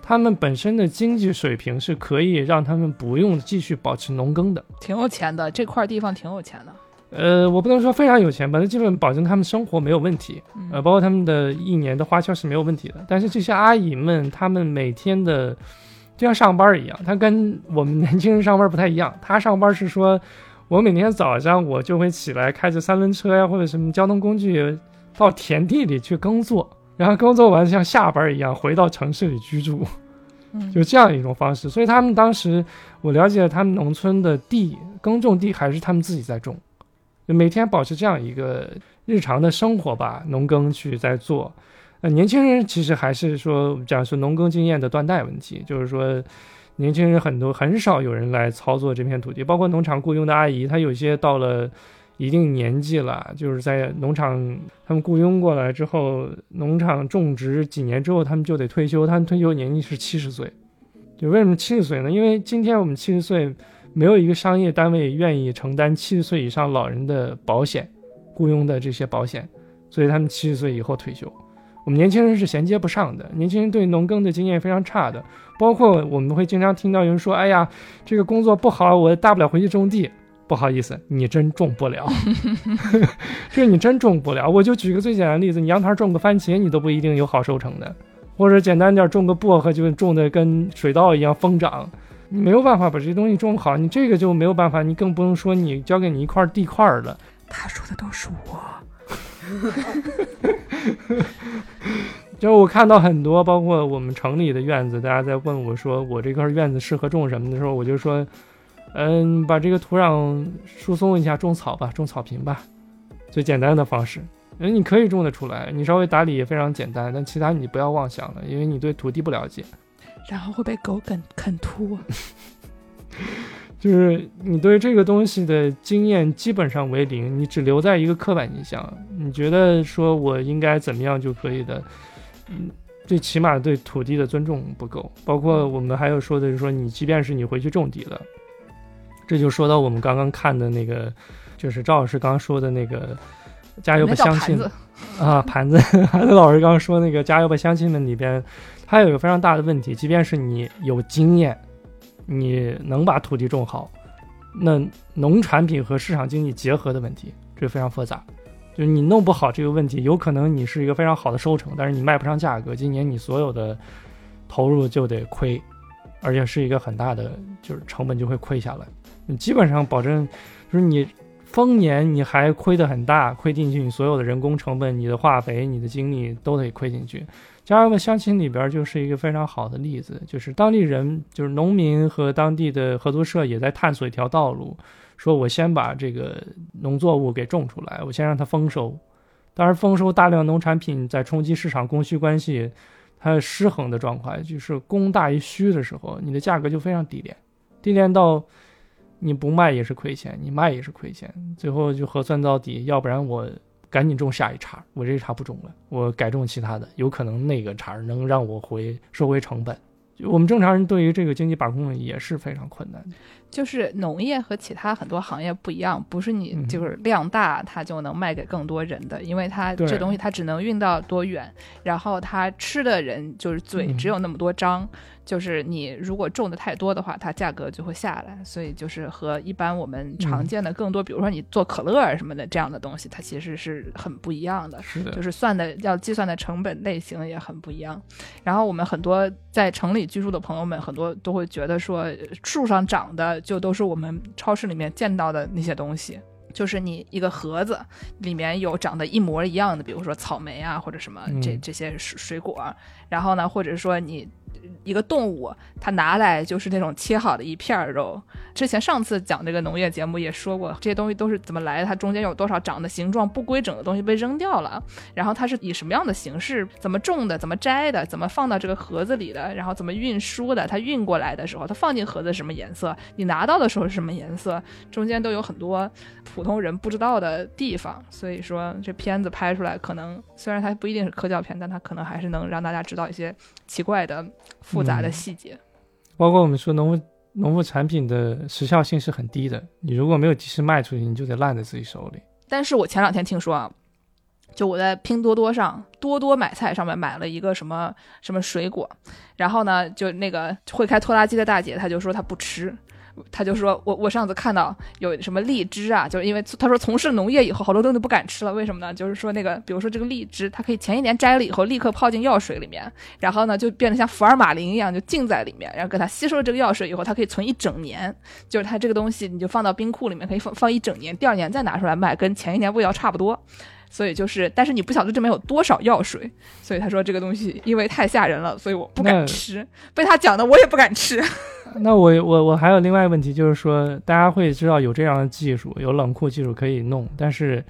他们本身的经济水平是可以让他们不用继续保持农耕的，挺有钱的。这块地方挺有钱的。呃，我不能说非常有钱吧，基本保证他们生活没有问题，呃，包括他们的一年的花销是没有问题的。但是这些阿姨们，她们每天的就像上班一样，她跟我们年轻人上班不太一样。她上班是说，我每天早上我就会起来开着三轮车呀，或者什么交通工具到田地里去耕作，然后耕作完像下班一样回到城市里居住，就这样一种方式。所以他们当时我了解，他们农村的地耕种地还是他们自己在种。每天保持这样一个日常的生活吧，农耕去在做。呃，年轻人其实还是说讲说农耕经验的断代问题，就是说年轻人很多很少有人来操作这片土地，包括农场雇佣的阿姨，她有些到了一定年纪了，就是在农场他们雇佣过来之后，农场种植几年之后，他们就得退休，他们退休年纪是七十岁。就为什么七十岁呢？因为今天我们七十岁。没有一个商业单位愿意承担七十岁以上老人的保险，雇佣的这些保险，所以他们七十岁以后退休。我们年轻人是衔接不上的，年轻人对农耕的经验非常差的，包括我们会经常听到有人说：“哎呀，这个工作不好，我大不了回去种地。”不好意思，你真种不了，就是你真种不了。我就举个最简单的例子，你阳台种个番茄，你都不一定有好收成的，或者简单点种个薄荷，就种的跟水稻一样疯长。你没有办法把这些东西种好，你这个就没有办法，你更不用说你交给你一块地块了。他说的都是我，就是我看到很多，包括我们城里的院子，大家在问我说我这块院子适合种什么的时候，我就说，嗯，把这个土壤疏松一下，种草吧，种草坪吧，最简单的方式。嗯，你可以种得出来，你稍微打理也非常简单，但其他你不要妄想了，因为你对土地不了解。然后会被狗啃啃秃，就是你对这个东西的经验基本上为零，你只留在一个刻板印象。你觉得说我应该怎么样就可以的，嗯，最起码对土地的尊重不够。包括我们还有说的是说，你即便是你回去种地了，这就说到我们刚刚看的那个，就是赵老师刚刚说的那个“加油吧，乡亲”啊，盘子，盘 子老师刚刚说那个“加油吧，乡亲们”里边。它有一个非常大的问题，即便是你有经验，你能把土地种好，那农产品和市场经济结合的问题，这非常复杂。就你弄不好这个问题，有可能你是一个非常好的收成，但是你卖不上价格，今年你所有的投入就得亏，而且是一个很大的，就是成本就会亏下来。你基本上保证，就是你丰年你还亏得很大，亏进去你所有的人工成本、你的化肥、你的精力都得亏进去。加油吧，乡亲里边就是一个非常好的例子，就是当地人，就是农民和当地的合作社也在探索一条道路，说我先把这个农作物给种出来，我先让它丰收。当然，丰收大量农产品在冲击市场供需关系，它失衡的状况，就是供大于需的时候，你的价格就非常低廉，低廉到你不卖也是亏钱，你卖也是亏钱，最后就核算到底，要不然我。赶紧种下一茬，我这一茬不种了，我改种其他的，有可能那个茬能让我回收回成本。我们正常人对于这个经济把控也是非常困难的。就是农业和其他很多行业不一样，不是你嗯就是量大它就能卖给更多人的，因为它这东西它只能运到多远，然后它吃的人就是嘴嗯只有那么多张，就是你如果种的太多的话，它价格就会下来，所以就是和一般我们常嗯见的更多，比如说你做可乐啊什么的这样的东西，它其实是很不一样的。是的，就是算的要计算的成本类型也很不一样。然后我们很多在城里居住的朋友们，很多都会觉得说，树上长的就都是我们超市里面见到的那些东西。就是你一个盒子里面有长得一模一样的，比如说草莓啊，或者什么这嗯这些水水果，然后呢，或者说你一个动物，它拿来就是那种切好的一片肉。之前上次讲这个农业节目也说过，这些东西都是怎么来的，它中间有多少长的形状不规整的东西被扔掉了，然后它是以什么样的形式，怎么种的，怎么摘的，怎么放到这个盒子里的，然后怎么运输的，它运过来的时候，它放进盒子什么颜色，你拿到的时候是什么颜色，中间都有很多普通人不知道的地方。所以说这片子拍出来，可能虽然它不一定是科教片，但它可能还是能让大家知道一些奇怪的、复杂的嗯细节。包括我们说农副农副产品的时效性是很低的，你如果没有及时卖出去，你就得烂在自己手里。但是我前两天听说啊，就我在拼多多上多多买菜上面买了一个什么什么水果，然后呢，就那个会开拖拉机的大姐，她就说她不吃。他就说我我上次看到有什么荔枝啊，就是因为他说从事农业以后，好多东西都不敢吃了，为什么呢？就是说那个，比如说这个荔枝，它可以前一年摘了以后，立刻泡进药水里面，然后呢就变得像福尔马林一样，就浸在里面，然后给它吸收了这个药水以后，它可以存一整年。就是它这个东西，你就放到冰库里面，可以放放一整年，第二年再拿出来卖，跟前一年味道差不多。所以就是，但是你不晓得这里面有多少药水，所以他说这个东西因为太吓人了，所以我不敢吃。被他讲的我也不敢吃。那我我我还有另外一个问题，就是说大家会知道有这样的技术，有冷库技术可以弄，但是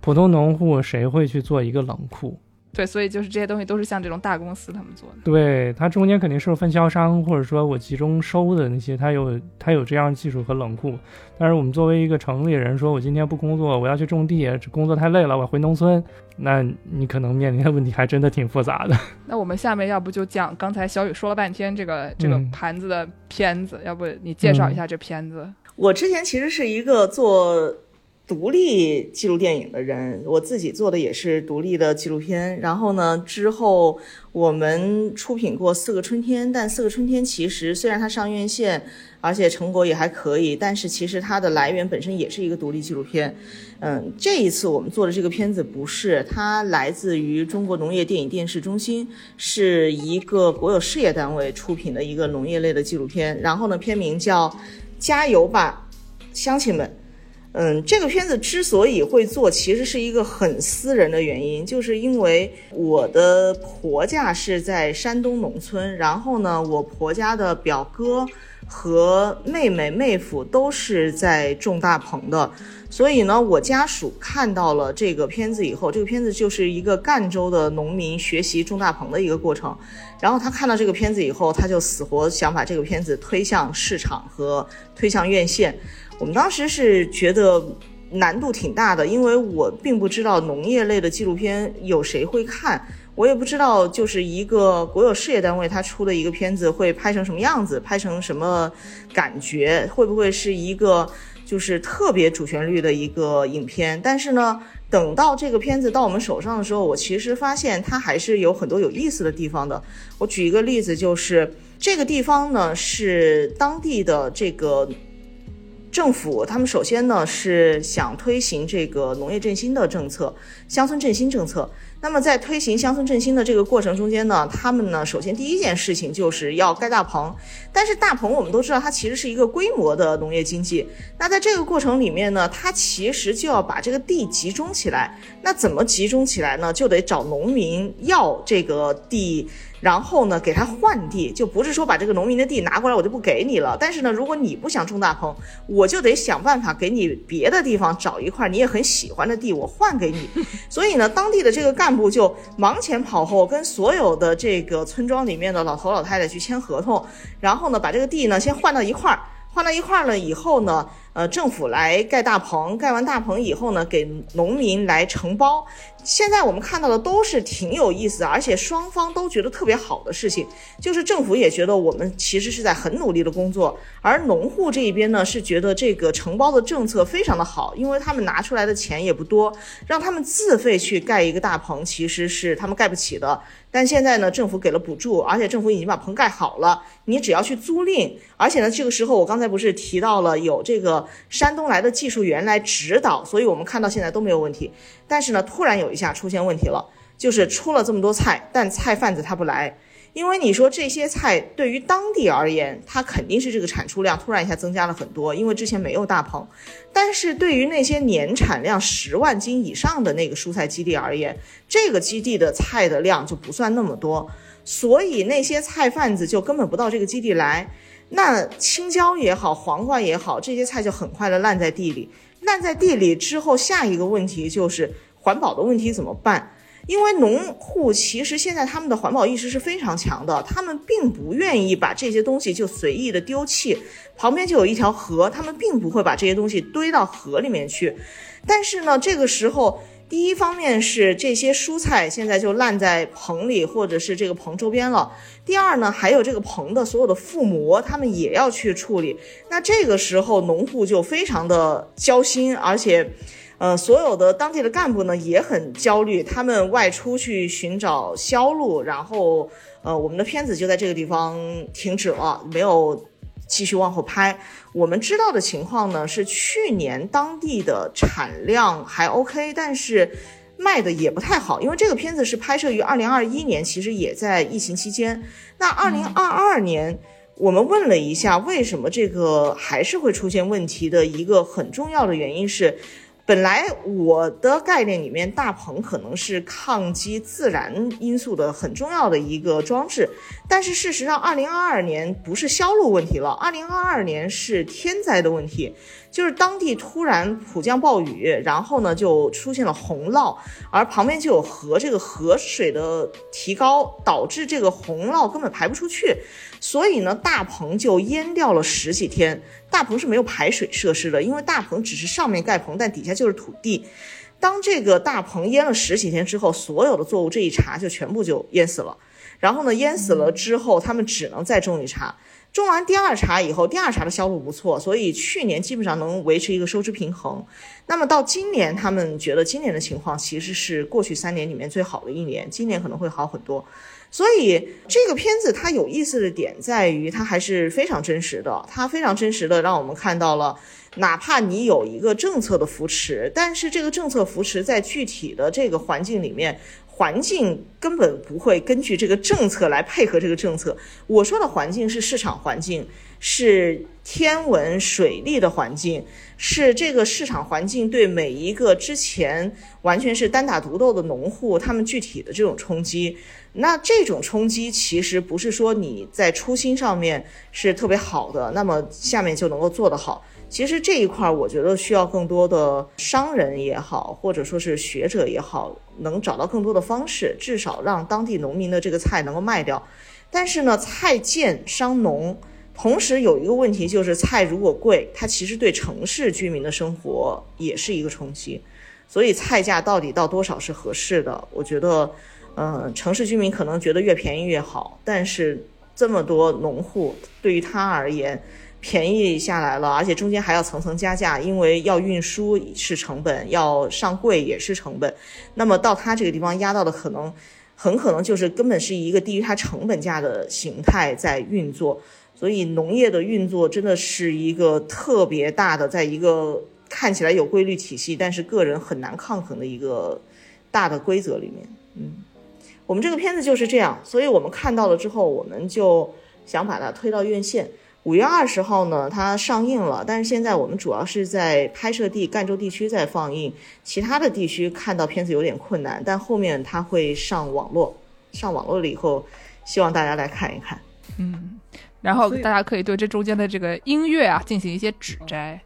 普通农户谁会去做一个冷库？对，所以就是这些东西都是像这种大公司他们做的。对，它中间肯定是有分销商，或者说我集中收的那些，它有它有这样技术和冷库。但是我们作为一个城里人，说我今天不工作，我要去种地，这工作太累了，我回农村，那你可能面临的问题还真的挺复杂的。那我们下面要不就讲刚才小雨说了半天这个这个嗯盘子的片子，要不你介绍一下这片子？我之前其实是一个做独立纪录电影的人，我自己做的也是独立的纪录片。然后呢，之后我们出品过《四个春天》，但《四个春天》其实虽然它上院线，而且成果也还可以，但是其实它的来源本身也是一个独立纪录片。嗯，这一次我们做的这个片子不是，它来自于中国农业电影电视中心，是一个国有事业单位出品的一个农业类的纪录片。然后呢，片名叫《加油吧，乡亲们》。嗯，这个片子之所以会做，其实是一个很私人的原因，就是因为我的婆家是在山东农村，然后呢，我婆家的表哥和妹妹、妹夫都是在种大棚的，所以呢，我家属看到了这个片子以后，这个片子就是一个赣州的农民学习种大棚的一个过程。然后他看到这个片子以后，他就死活想把这个片子推向市场和推向院线。我们当时是觉得难度挺大的，因为我并不知道农业类的纪录片有谁会看，我也不知道就是一个国有事业单位他出的一个片子会拍成什么样子，拍成什么感觉，会不会是一个就是特别主旋律的一个影片？但是呢。等到这个片子到我们手上的时候，我其实发现它还是有很多有意思的地方的。我举一个例子，就是这个地方呢是当地的这个政府，他们首先呢是想推行这个农业振兴的政策，乡村振兴政策。那么在推行乡村振兴的这个过程中间呢，他们呢首先第一件事情就是要盖大棚。但是大棚我们都知道，它其实是一个规模的农业经济。那在这个过程里面呢，它其实就要把这个地集中起来。那怎么集中起来呢？就得找农民要这个地。然后呢，给他换地，就不是说把这个农民的地拿过来我就不给你了。但是呢，如果你不想种大棚，我就得想办法给你别的地方找一块你也很喜欢的地，我换给你。所以呢，当地的这个干干部就忙前跑后，跟所有的这个村庄里面的老头老太太去签合同，然后呢，把这个地呢先换到一块儿，换到一块儿了以后呢。呃，政府来盖大棚，盖完大棚以后呢，给农民来承包。现在我们看到的都是挺有意思，而且双方都觉得特别好的事情，就是政府也觉得我们其实是在很努力的工作，而农户这一边呢是觉得这个承包的政策非常的好，因为他们拿出来的钱也不多，让他们自费去盖一个大棚其实是他们盖不起的。但现在呢，政府给了补助，而且政府已经把棚盖好了，你只要去租赁。而且呢，这个时候我刚才不是提到了有这个山东来的技术员来指导，所以我们看到现在都没有问题。但是呢，突然有一下出现问题了，就是出了这么多菜，但菜贩子他不来。因为你说这些菜对于当地而言，它肯定是这个产出量突然一下增加了很多，因为之前没有大棚。但是对于那些年产量十万斤以上的那个蔬菜基地而言，这个基地的菜的量就不算那么多，所以那些菜贩子就根本不到这个基地来。那青椒也好，黄瓜也好，这些菜就很快的烂在地里。烂在地里之后，下一个问题就是环保的问题怎么办？因为农户其实现在他们的环保意识是非常强的，他们并不愿意把这些东西就随意的丢弃。旁边就有一条河，他们并不会把这些东西堆到河里面去。但是呢，这个时候，第一方面是这些蔬菜现在就烂在棚里或者是这个棚周边了；第二呢，还有这个棚的所有的覆膜，他们也要去处理。那这个时候，农户就非常的焦心，而且。呃，所有的当地的干部呢也很焦虑，他们外出去寻找销路，然后，呃，我们的片子就在这个地方停止了，没有继续往后拍。我们知道的情况呢是，去年当地的产量还 OK，但是卖的也不太好，因为这个片子是拍摄于二零二一年，其实也在疫情期间。那二零二二年，我们问了一下，为什么这个还是会出现问题的一个很重要的原因是。本来我的概念里面，大棚可能是抗击自然因素的很重要的一个装置，但是事实上，二零二二年不是销路问题了，二零二二年是天灾的问题。就是当地突然普降暴雨，然后呢就出现了洪涝，而旁边就有河，这个河水的提高导致这个洪涝根本排不出去，所以呢大棚就淹掉了十几天。大棚是没有排水设施的，因为大棚只是上面盖棚，但底下就是土地。当这个大棚淹了十几天之后，所有的作物这一茬就全部就淹死了。然后呢淹死了之后，他们只能再种一茬。种完第二茬以后，第二茬的销路不错，所以去年基本上能维持一个收支平衡。那么到今年，他们觉得今年的情况其实是过去三年里面最好的一年，今年可能会好很多。所以这个片子它有意思的点在于，它还是非常真实的，它非常真实的让我们看到了，哪怕你有一个政策的扶持，但是这个政策扶持在具体的这个环境里面。环境根本不会根据这个政策来配合这个政策。我说的环境是市场环境，是天文水利的环境，是这个市场环境对每一个之前完全是单打独斗的农户他们具体的这种冲击。那这种冲击其实不是说你在初心上面是特别好的，那么下面就能够做得好。其实这一块儿，我觉得需要更多的商人也好，或者说是学者也好，能找到更多的方式，至少让当地农民的这个菜能够卖掉。但是呢，菜贱伤农，同时有一个问题就是，菜如果贵，它其实对城市居民的生活也是一个冲击。所以菜价到底到多少是合适的？我觉得，嗯，城市居民可能觉得越便宜越好，但是这么多农户对于他而言。便宜下来了，而且中间还要层层加价，因为要运输是成本，要上柜也是成本。那么到他这个地方压到的可能，很可能就是根本是一个低于它成本价的形态在运作。所以农业的运作真的是一个特别大的，在一个看起来有规律体系，但是个人很难抗衡的一个大的规则里面。嗯，我们这个片子就是这样，所以我们看到了之后，我们就想把它推到院线。五月二十号呢，它上映了，但是现在我们主要是在拍摄地赣州地区在放映，其他的地区看到片子有点困难，但后面它会上网络，上网络了以后，希望大家来看一看。嗯，然后大家可以对这中间的这个音乐啊进行一些指摘。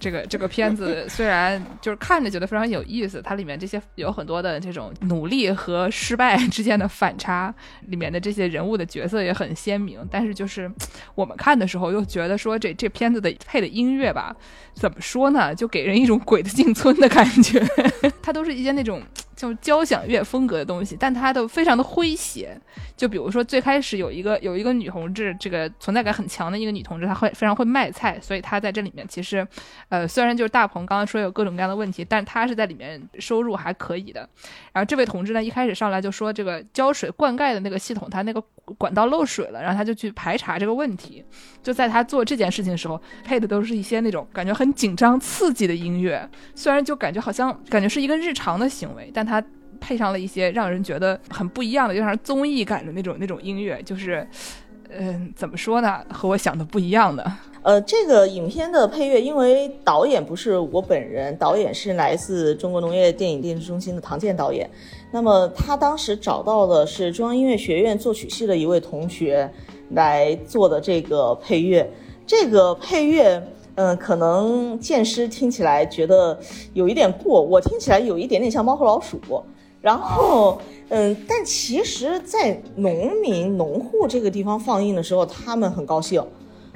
这个这个片子 虽然就是看着觉得非常有意思，它里面这些有很多的这种努力和失败 之间的反差，里面的这些人物的角色也很鲜明。但是就是 我们看的时候又觉得说这这片子的配的音乐吧，怎么说呢，就给人一种鬼子进村的感觉。它都是一些那种就交响乐风格的东西，但它都非常的诙谐。就比如说最开始有一个有一个女同志，这个存在感很强的一个女同志，她会非常会卖菜，所以她在这里面其实，呃，虽然就是大鹏刚刚说有各种各样的问题，但她是在里面收入还可以的。然后这位同志呢，一开始上来就说这个浇水灌溉的那个系统，它那个管道漏水了，然后他就去排查这个问题。就在他做这件事情的时候，配的都是一些那种感觉很紧张刺激的音乐，虽然就感觉好像感觉是一个日常的行为，但他。配上了一些让人觉得很不一样的，就像综艺感的那种那种音乐，就是，嗯，怎么说呢，和我想的不一样的。呃，这个影片的配乐，因为导演不是我本人，导演是来自中国农业电影电视中心的唐健导演。那么他当时找到的是中央音乐学院作曲系的一位同学来做的这个配乐。这个配乐，嗯，可能剑师听起来觉得有一点过，我听起来有一点点像猫和老鼠。然后，嗯，但其实，在农民、农户这个地方放映的时候，他们很高兴，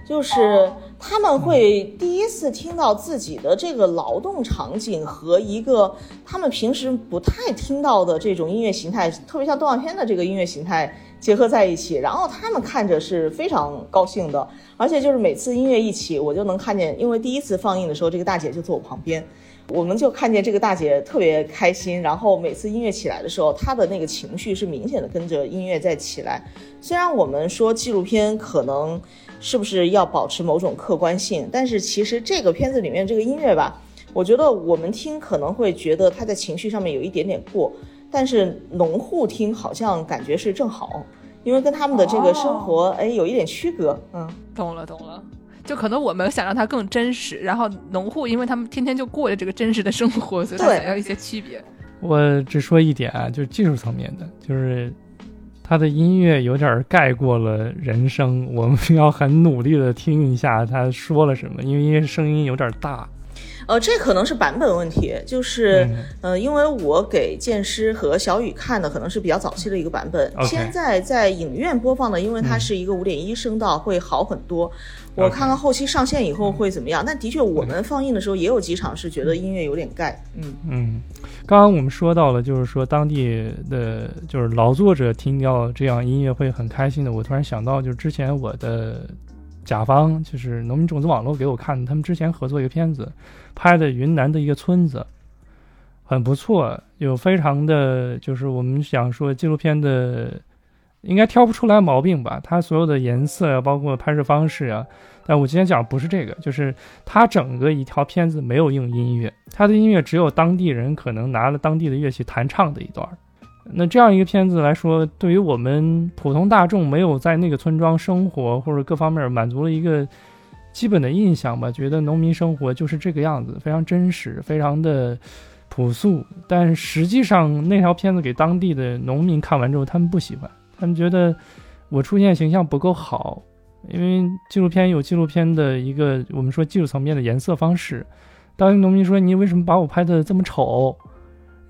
就是他们会第一次听到自己的这个劳动场景和一个他们平时不太听到的这种音乐形态，特别像动画片的这个音乐形态结合在一起，然后他们看着是非常高兴的，而且就是每次音乐一起，我就能看见，因为第一次放映的时候，这个大姐就坐我旁边。我们就看见这个大姐特别开心，然后每次音乐起来的时候，她的那个情绪是明显的跟着音乐在起来。虽然我们说纪录片可能是不是要保持某种客观性，但是其实这个片子里面这个音乐吧，我觉得我们听可能会觉得他在情绪上面有一点点过，但是农户听好像感觉是正好，因为跟他们的这个生活哎有一点区隔。嗯，懂了懂了。就可能我们想让它更真实，然后农户因为他们天天就过着这个真实的生活，所以他想要一些区别。我只说一点啊，就是技术层面的，就是他的音乐有点盖过了人声，我们 要很努力的听一下他说了什么，因为音乐声音有点大。呃，这可能是版本问题，就是，呃，因为我给剑师和小雨看的可能是比较早期的一个版本，现在在影院播放的，因为它是一个五点一声道，会好很多。我看看后期上线以后会怎么样，但的确我们放映的时候也有几场是觉得音乐有点盖。嗯嗯，刚刚我们说到了，就是说当地的就是劳作者听到这样音乐会很开心的，我突然想到，就是之前我的。甲方就是农民种子网络给我看的，他们之前合作一个片子，拍的云南的一个村子，很不错，有非常的，就是我们想说纪录片的，应该挑不出来毛病吧？它所有的颜色呀，包括拍摄方式啊，但我今天讲不是这个，就是它整个一条片子没有用音乐，它的音乐只有当地人可能拿了当地的乐器弹唱的一段。那这样一个片子来说，对于我们普通大众没有在那个村庄生活或者各方面满足了一个基本的印象吧，觉得农民生活就是这个样子，非常真实，非常的朴素。但实际上那条片子给当地的农民看完之后，他们不喜欢，他们觉得我出现形象不够好，因为纪录片有纪录片的一个我们说技术层面的颜色方式。当地农民说：“你为什么把我拍的这么丑？”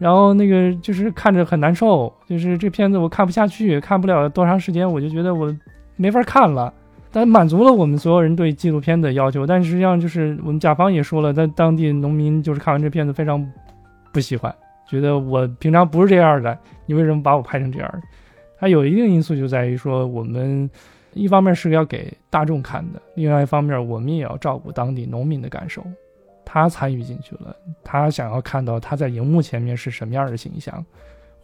然后那个就是看着很难受，就是这片子我看不下去，看不了多长时间，我就觉得我没法看了。但满足了我们所有人对纪录片的要求，但实际上就是我们甲方也说了，在当地农民就是看完这片子非常不喜欢，觉得我平常不是这样的，你为什么把我拍成这样？它有一定因素就在于说，我们一方面是要给大众看的，另外一方面我们也要照顾当地农民的感受。他参与进去了，他想要看到他在荧幕前面是什么样的形象，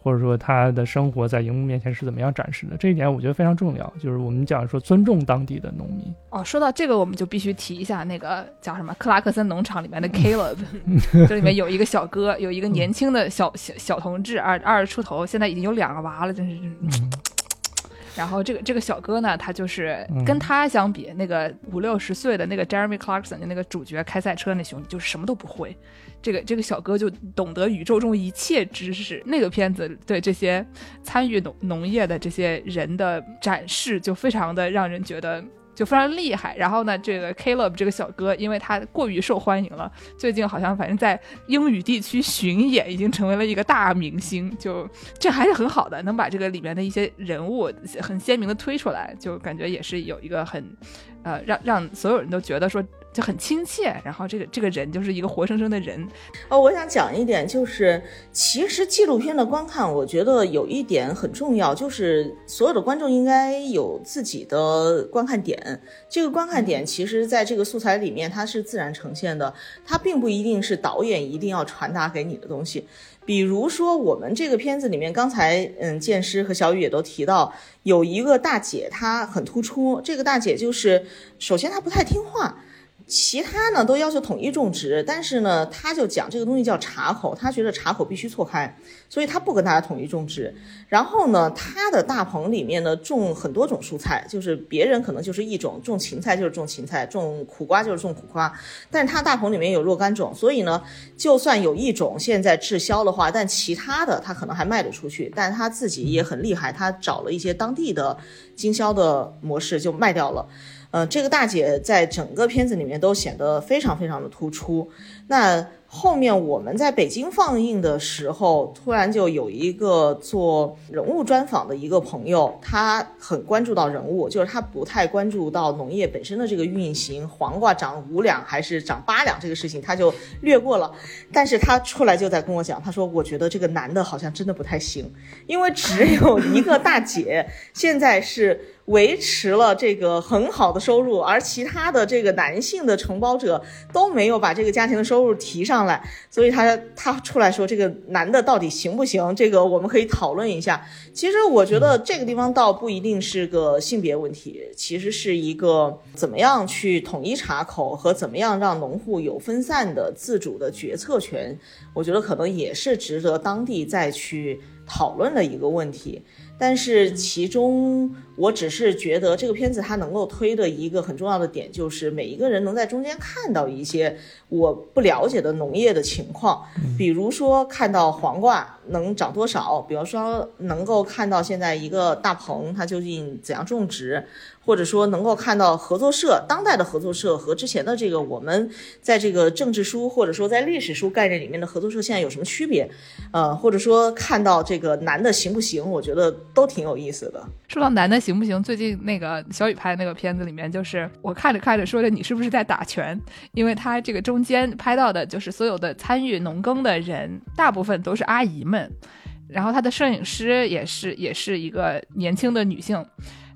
或者说他的生活在荧幕面前是怎么样展示的，这一点我觉得非常重要。就是我们讲说尊重当地的农民。哦，说到这个，我们就必须提一下那个叫什么克拉克森农场里面的 Caleb，这里面有一个小哥，有一个年轻的小小小同志，二二十出头，现在已经有两个娃了，真是。然后这个这个小哥呢，他就是跟他相比，那个五六十岁的那个 Jeremy Clarkson 的那个主角开赛车那兄弟，就是什么都不会。这个这个小哥就懂得宇宙中一切知识。那个片子对这些参与农农业的这些人的展示，就非常的让人觉得。就非常厉害，然后呢，这个 Caleb 这个小哥，因为他过于受欢迎了，最近好像反正在英语地区巡演，已经成为了一个大明星。就这还是很好的，能把这个里面的一些人物很鲜明的推出来，就感觉也是有一个很，呃，让让所有人都觉得说就很亲切，然后这个这个人就是一个活生生的人。哦，我想讲一点，就是其实纪录片的观看，我觉得有一点很重要，就是所有的观众应该有自己的观看点。这个观看点，其实在这个素材里面它是自然呈现的，它并不一定是导演一定要传达给你的东西。比如说我们这个片子里面，刚才嗯，剑师和小雨也都提到，有一个大姐她很突出，这个大姐就是首先她不太听话。其他呢都要求统一种植，但是呢，他就讲这个东西叫茶口，他觉得茶口必须错开，所以他不跟大家统一种植。然后呢，他的大棚里面呢种很多种蔬菜，就是别人可能就是一种，种芹菜就是种芹菜，种苦瓜就是种苦瓜，但是他大棚里面有若干种，所以呢，就算有一种现在滞销的话，但其他的他可能还卖得出去，但他自己也很厉害，他找了一些当地的经销的模式就卖掉了。呃，这个大姐在整个片子里面都显得非常非常的突出。那后面我们在北京放映的时候，突然就有一个做人物专访的一个朋友，他很关注到人物，就是他不太关注到农业本身的这个运行，黄瓜涨五两还是涨八两这个事情，他就略过了。但是他出来就在跟我讲，他说我觉得这个男的好像真的不太行，因为只有一个大姐现在是。维持了这个很好的收入，而其他的这个男性的承包者都没有把这个家庭的收入提上来，所以他他出来说这个男的到底行不行？这个我们可以讨论一下。其实我觉得这个地方倒不一定是个性别问题，其实是一个怎么样去统一查口和怎么样让农户有分散的自主的决策权，我觉得可能也是值得当地再去讨论的一个问题。但是其中，我只是觉得这个片子它能够推的一个很重要的点，就是每一个人能在中间看到一些我不了解的农业的情况，比如说看到黄瓜能长多少，比如说能够看到现在一个大棚它究竟怎样种植。或者说能够看到合作社当代的合作社和之前的这个我们在这个政治书或者说在历史书概念里面的合作社现在有什么区别？呃，或者说看到这个男的行不行？我觉得都挺有意思的。说到男的行不行，最近那个小雨拍的那个片子里面，就是我看着看着说的你是不是在打拳？因为他这个中间拍到的就是所有的参与农耕的人，大部分都是阿姨们，然后他的摄影师也是也是一个年轻的女性。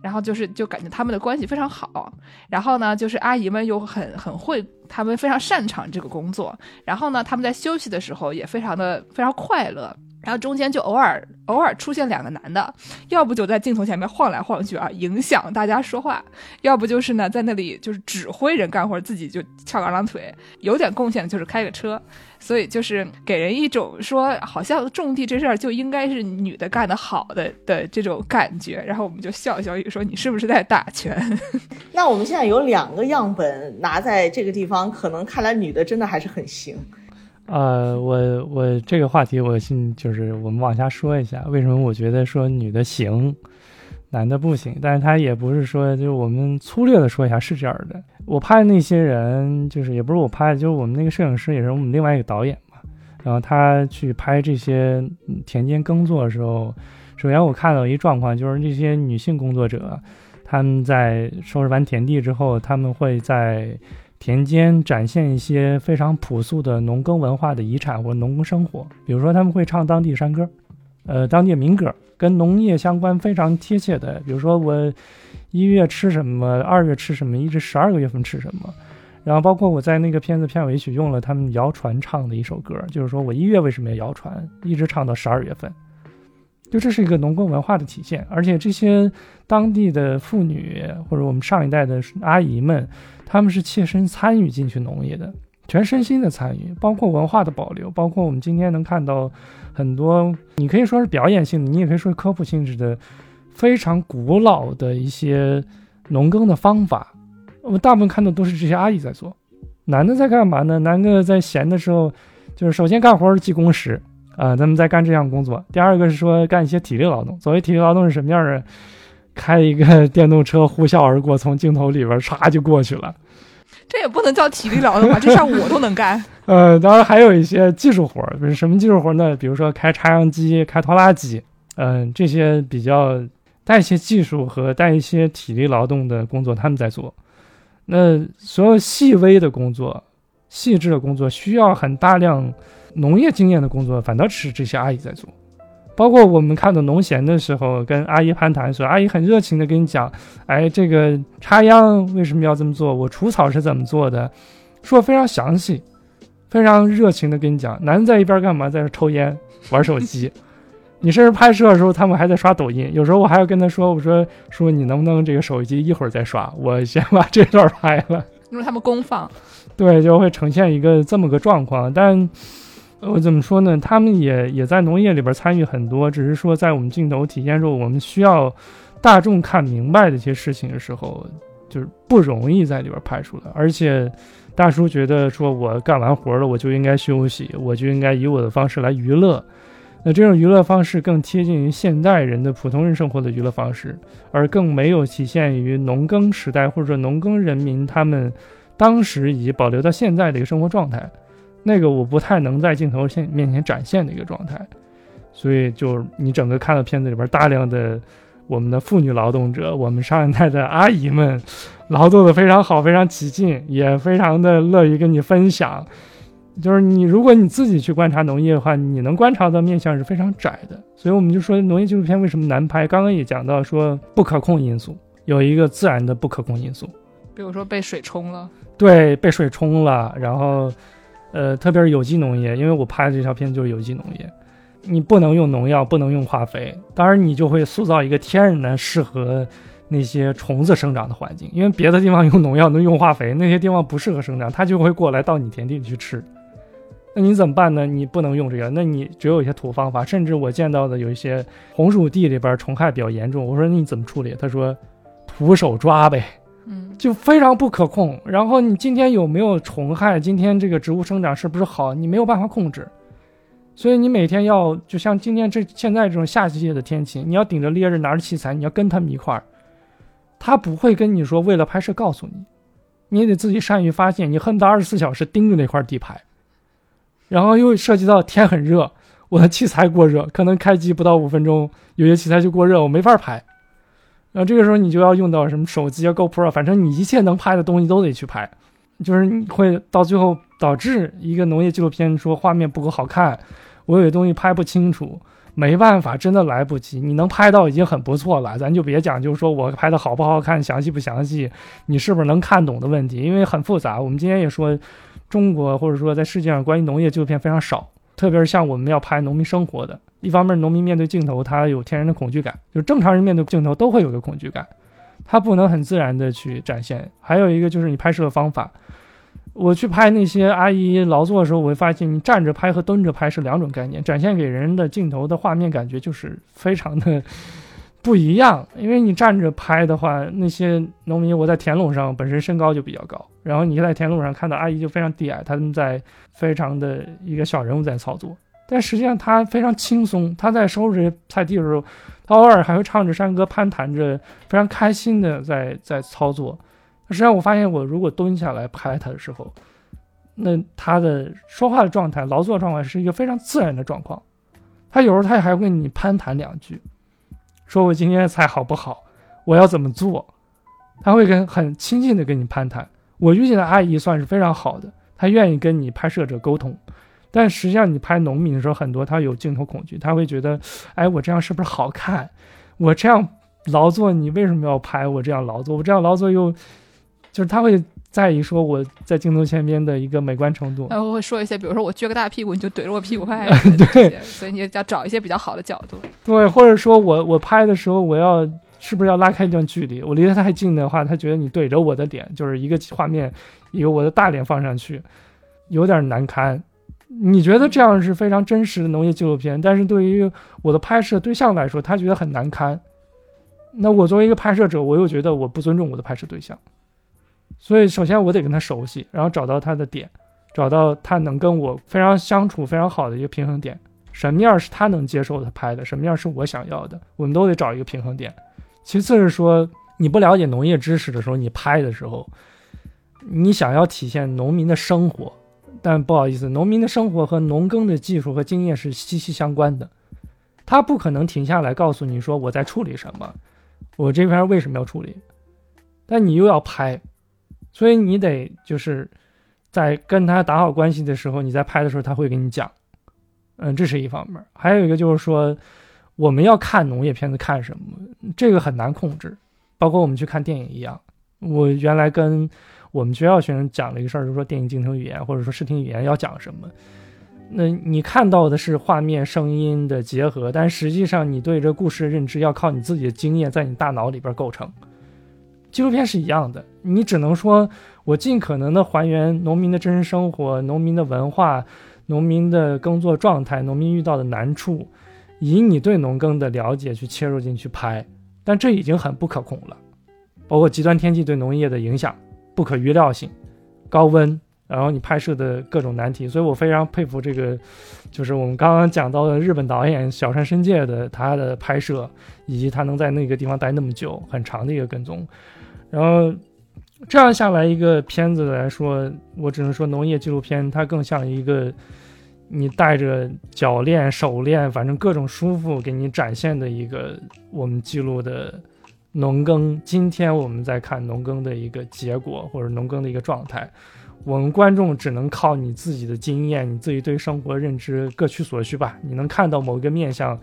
然后就是，就感觉他们的关系非常好。然后呢，就是阿姨们又很很会，他们非常擅长这个工作。然后呢，他们在休息的时候也非常的非常快乐。然后中间就偶尔偶尔出现两个男的，要不就在镜头前面晃来晃去啊，影响大家说话；要不就是呢，在那里就是指挥人干活，自己就翘个二郎腿，有点贡献就是开个车。所以就是给人一种说，好像种地这事儿就应该是女的干得好的的这种感觉。然后我们就笑笑雨说：“你是不是在打拳？” 那我们现在有两个样本拿在这个地方，可能看来女的真的还是很行。呃，我我这个话题，我信就是我们往下说一下，为什么我觉得说女的行，男的不行？但是他也不是说，就是我们粗略的说一下是这样的。我拍的那些人，就是也不是我拍的，就是我们那个摄影师也是我们另外一个导演嘛。然后他去拍这些田间耕作的时候，首先我看到一状况，就是这些女性工作者，他们在收拾完田地之后，他们会在。田间展现一些非常朴素的农耕文化的遗产或农耕生活，比如说他们会唱当地山歌，呃，当地民歌，跟农业相关非常贴切的，比如说我一月吃什么，二月吃什么，一直十二个月份吃什么，然后包括我在那个片子片尾曲用了他们谣传唱的一首歌，就是说我一月为什么要谣传，一直唱到十二月份，就这是一个农耕文化的体现，而且这些当地的妇女或者我们上一代的阿姨们。他们是切身参与进去农业的，全身心的参与，包括文化的保留，包括我们今天能看到很多，你可以说是表演性的，你也可以说是科普性质的，非常古老的一些农耕的方法。我们大部分看到都是这些阿姨在做，男的在干嘛呢？男的在闲的时候，就是首先干活是记工时啊，他们在干这项工作。第二个是说干一些体力劳动。所谓体力劳动是什么样的？开一个电动车呼啸而过，从镜头里边唰就过去了。这也不能叫体力劳动吧？这事儿我都能干。呃，当然还有一些技术活儿，比如什么技术活儿呢？比如说开插秧机、开拖拉机，嗯，这些比较带一些技术和带一些体力劳动的工作，他们在做。那所有细微的工作、细致的工作，需要很大量农业经验的工作，反倒是这些阿姨在做。包括我们看到农闲的时候，跟阿姨攀谈的时候，阿姨很热情的跟你讲，哎，这个插秧为什么要这么做？我除草是怎么做的？说得非常详细，非常热情的跟你讲。男的在一边干嘛？在这抽烟、玩手机。你甚至拍摄的时候，他们还在刷抖音。有时候我还要跟他说：“我说叔，你能不能这个手机一会儿再刷？我先把这段拍了。”因为他们公放，对，就会呈现一个这么个状况。但我怎么说呢？他们也也在农业里边参与很多，只是说在我们镜头体现出我们需要大众看明白的一些事情的时候，就是不容易在里边拍出来。而且大叔觉得说，我干完活了，我就应该休息，我就应该以我的方式来娱乐。那这种娱乐方式更贴近于现代人的普通人生活的娱乐方式，而更没有体现于农耕时代或者说农耕人民他们当时以及保留到现在的一个生活状态。那个我不太能在镜头现面前展现的一个状态，所以就你整个看到片子里边大量的我们的妇女劳动者，我们上一代的阿姨们，劳动的非常好，非常起劲，也非常的乐于跟你分享。就是你如果你自己去观察农业的话，你能观察到面相是非常窄的。所以我们就说农业纪录片为什么难拍？刚刚也讲到说不可控因素，有一个自然的不可控因素，比如说被水冲了，对，被水冲了，然后。呃，特别是有机农业，因为我拍的这条片就是有机农业，你不能用农药，不能用化肥，当然你就会塑造一个天然的适合那些虫子生长的环境，因为别的地方用农药能用化肥，那些地方不适合生长，它就会过来到你田地里去吃。那你怎么办呢？你不能用这个，那你只有一些土方法，甚至我见到的有一些红薯地里边虫害比较严重，我说你怎么处理？他说徒手抓呗。嗯，就非常不可控。然后你今天有没有虫害？今天这个植物生长是不是好？你没有办法控制。所以你每天要，就像今天这现在这种夏季的天气，你要顶着烈日，拿着器材，你要跟他们一块儿。他不会跟你说为了拍摄告诉你，你得自己善于发现。你恨不得二十四小时盯着那块地拍。然后又涉及到天很热，我的器材过热，可能开机不到五分钟，有些器材就过热，我没法拍。然后这个时候你就要用到什么手机啊、GoPro，反正你一切能拍的东西都得去拍，就是你会到最后导致一个农业纪录片说画面不够好看，我有些东西拍不清楚，没办法，真的来不及。你能拍到已经很不错了，咱就别讲，就是说我拍的好不好看、详细不详细，你是不是能看懂的问题，因为很复杂。我们今天也说，中国或者说在世界上关于农业纪录片非常少，特别是像我们要拍农民生活的。一方面，农民面对镜头，他有天然的恐惧感，就是正常人面对镜头都会有个恐惧感，他不能很自然的去展现。还有一个就是你拍摄的方法，我去拍那些阿姨劳作的时候，我会发现你站着拍和蹲着拍是两种概念，展现给人的镜头的画面感觉就是非常的不一样。因为你站着拍的话，那些农民我在田垄上本身身高就比较高，然后你在田垄上看到阿姨就非常低矮，他们在非常的一个小人物在操作。但实际上他非常轻松，他在收拾菜地的时候，他偶尔还会唱着山歌，攀谈着，非常开心的在在操作。实际上我发现，我如果蹲下来拍他的时候，那他的说话的状态、劳作状态是一个非常自然的状况。他有时候他还会跟你攀谈两句，说我今天的菜好不好，我要怎么做，他会跟很亲近的跟你攀谈。我遇见的阿姨算是非常好的，她愿意跟你拍摄者沟通。但实际上，你拍农民的时候，很多他有镜头恐惧，他会觉得，哎，我这样是不是好看？我这样劳作，你为什么要拍我这样劳作？我这样劳作又，就是他会在意说我在镜头前边的一个美观程度。然后会说一些，比如说我撅个大屁股，你就怼着我屁股拍。对，所以你要找一些比较好的角度。对，或者说我我拍的时候，我要是不是要拉开一段距离？我离得太近的话，他觉得你怼着我的脸，就是一个画面，一个我的大脸放上去，有点难堪。你觉得这样是非常真实的农业纪录片，但是对于我的拍摄对象来说，他觉得很难堪。那我作为一个拍摄者，我又觉得我不尊重我的拍摄对象。所以，首先我得跟他熟悉，然后找到他的点，找到他能跟我非常相处非常好的一个平衡点。什么样是他能接受的拍的，什么样是我想要的，我们都得找一个平衡点。其次是说，你不了解农业知识的时候，你拍的时候，你想要体现农民的生活。但不好意思，农民的生活和农耕的技术和经验是息息相关的，他不可能停下来告诉你说我在处理什么，我这边为什么要处理，但你又要拍，所以你得就是在跟他打好关系的时候，你在拍的时候他会给你讲，嗯，这是一方面。还有一个就是说，我们要看农业片子看什么，这个很难控制，包括我们去看电影一样。我原来跟我们学校学生讲了一个事儿，就是说电影镜头语言或者说视听语言要讲什么。那你看到的是画面、声音的结合，但实际上你对这故事的认知要靠你自己的经验在你大脑里边构成。纪录片是一样的，你只能说我尽可能的还原农民的真实生活、农民的文化、农民的耕作状态、农民遇到的难处，以你对农耕的了解去切入进去拍，但这已经很不可控了。包括极端天气对农业的影响、不可预料性、高温。然后你拍摄的各种难题，所以我非常佩服这个，就是我们刚刚讲到的日本导演小山伸介的他的拍摄，以及他能在那个地方待那么久，很长的一个跟踪。然后这样下来一个片子来说，我只能说农业纪录片它更像一个你带着脚链、手链，反正各种舒服给你展现的一个我们记录的农耕。今天我们在看农耕的一个结果，或者农耕的一个状态。我们观众只能靠你自己的经验，你自己对生活认知各取所需吧。你能看到某一个面相，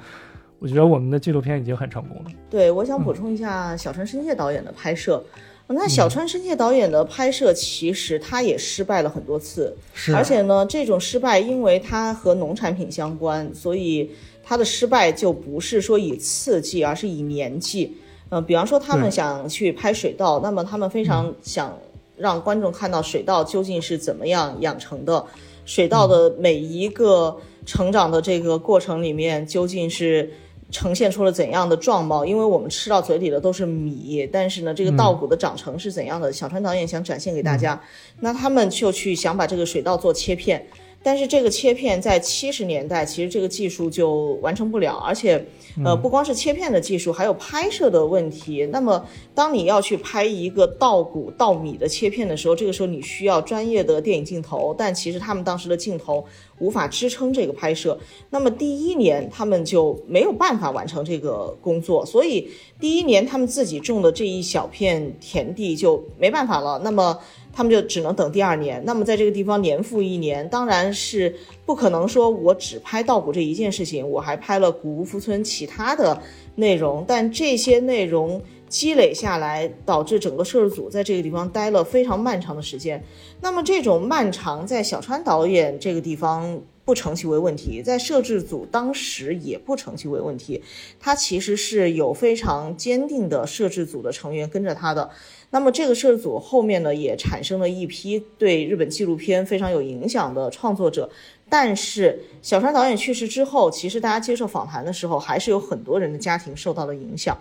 我觉得我们的纪录片已经很成功了。对，我想补充一下小川伸介导演的拍摄。那小川伸介导演的拍摄其实他也失败了很多次，是。而且呢，这种失败因为它和农产品相关，所以他的失败就不是说以次计，而是以年计。嗯，比方说他们想去拍水稻，那么他们非常想。让观众看到水稻究竟是怎么样养成的，水稻的每一个成长的这个过程里面究竟是呈现出了怎样的状貌？因为我们吃到嘴里的都是米，但是呢，这个稻谷的长成是怎样的？小川导演想展现给大家，那他们就去想把这个水稻做切片。但是这个切片在七十年代，其实这个技术就完成不了，而且，呃，不光是切片的技术，还有拍摄的问题。那么，当你要去拍一个稻谷、稻米的切片的时候，这个时候你需要专业的电影镜头，但其实他们当时的镜头无法支撑这个拍摄。那么第一年他们就没有办法完成这个工作，所以第一年他们自己种的这一小片田地就没办法了。那么。他们就只能等第二年。那么在这个地方年复一年，当然是不可能说我只拍稻谷这一件事情，我还拍了古屋福村其他的内容。但这些内容积累下来，导致整个摄制组在这个地方待了非常漫长的时间。那么这种漫长，在小川导演这个地方不成其为问题，在摄制组当时也不成其为问题。他其实是有非常坚定的摄制组的成员跟着他的。那么这个摄制组后面呢，也产生了一批对日本纪录片非常有影响的创作者。但是小川导演去世之后，其实大家接受访谈的时候，还是有很多人的家庭受到了影响。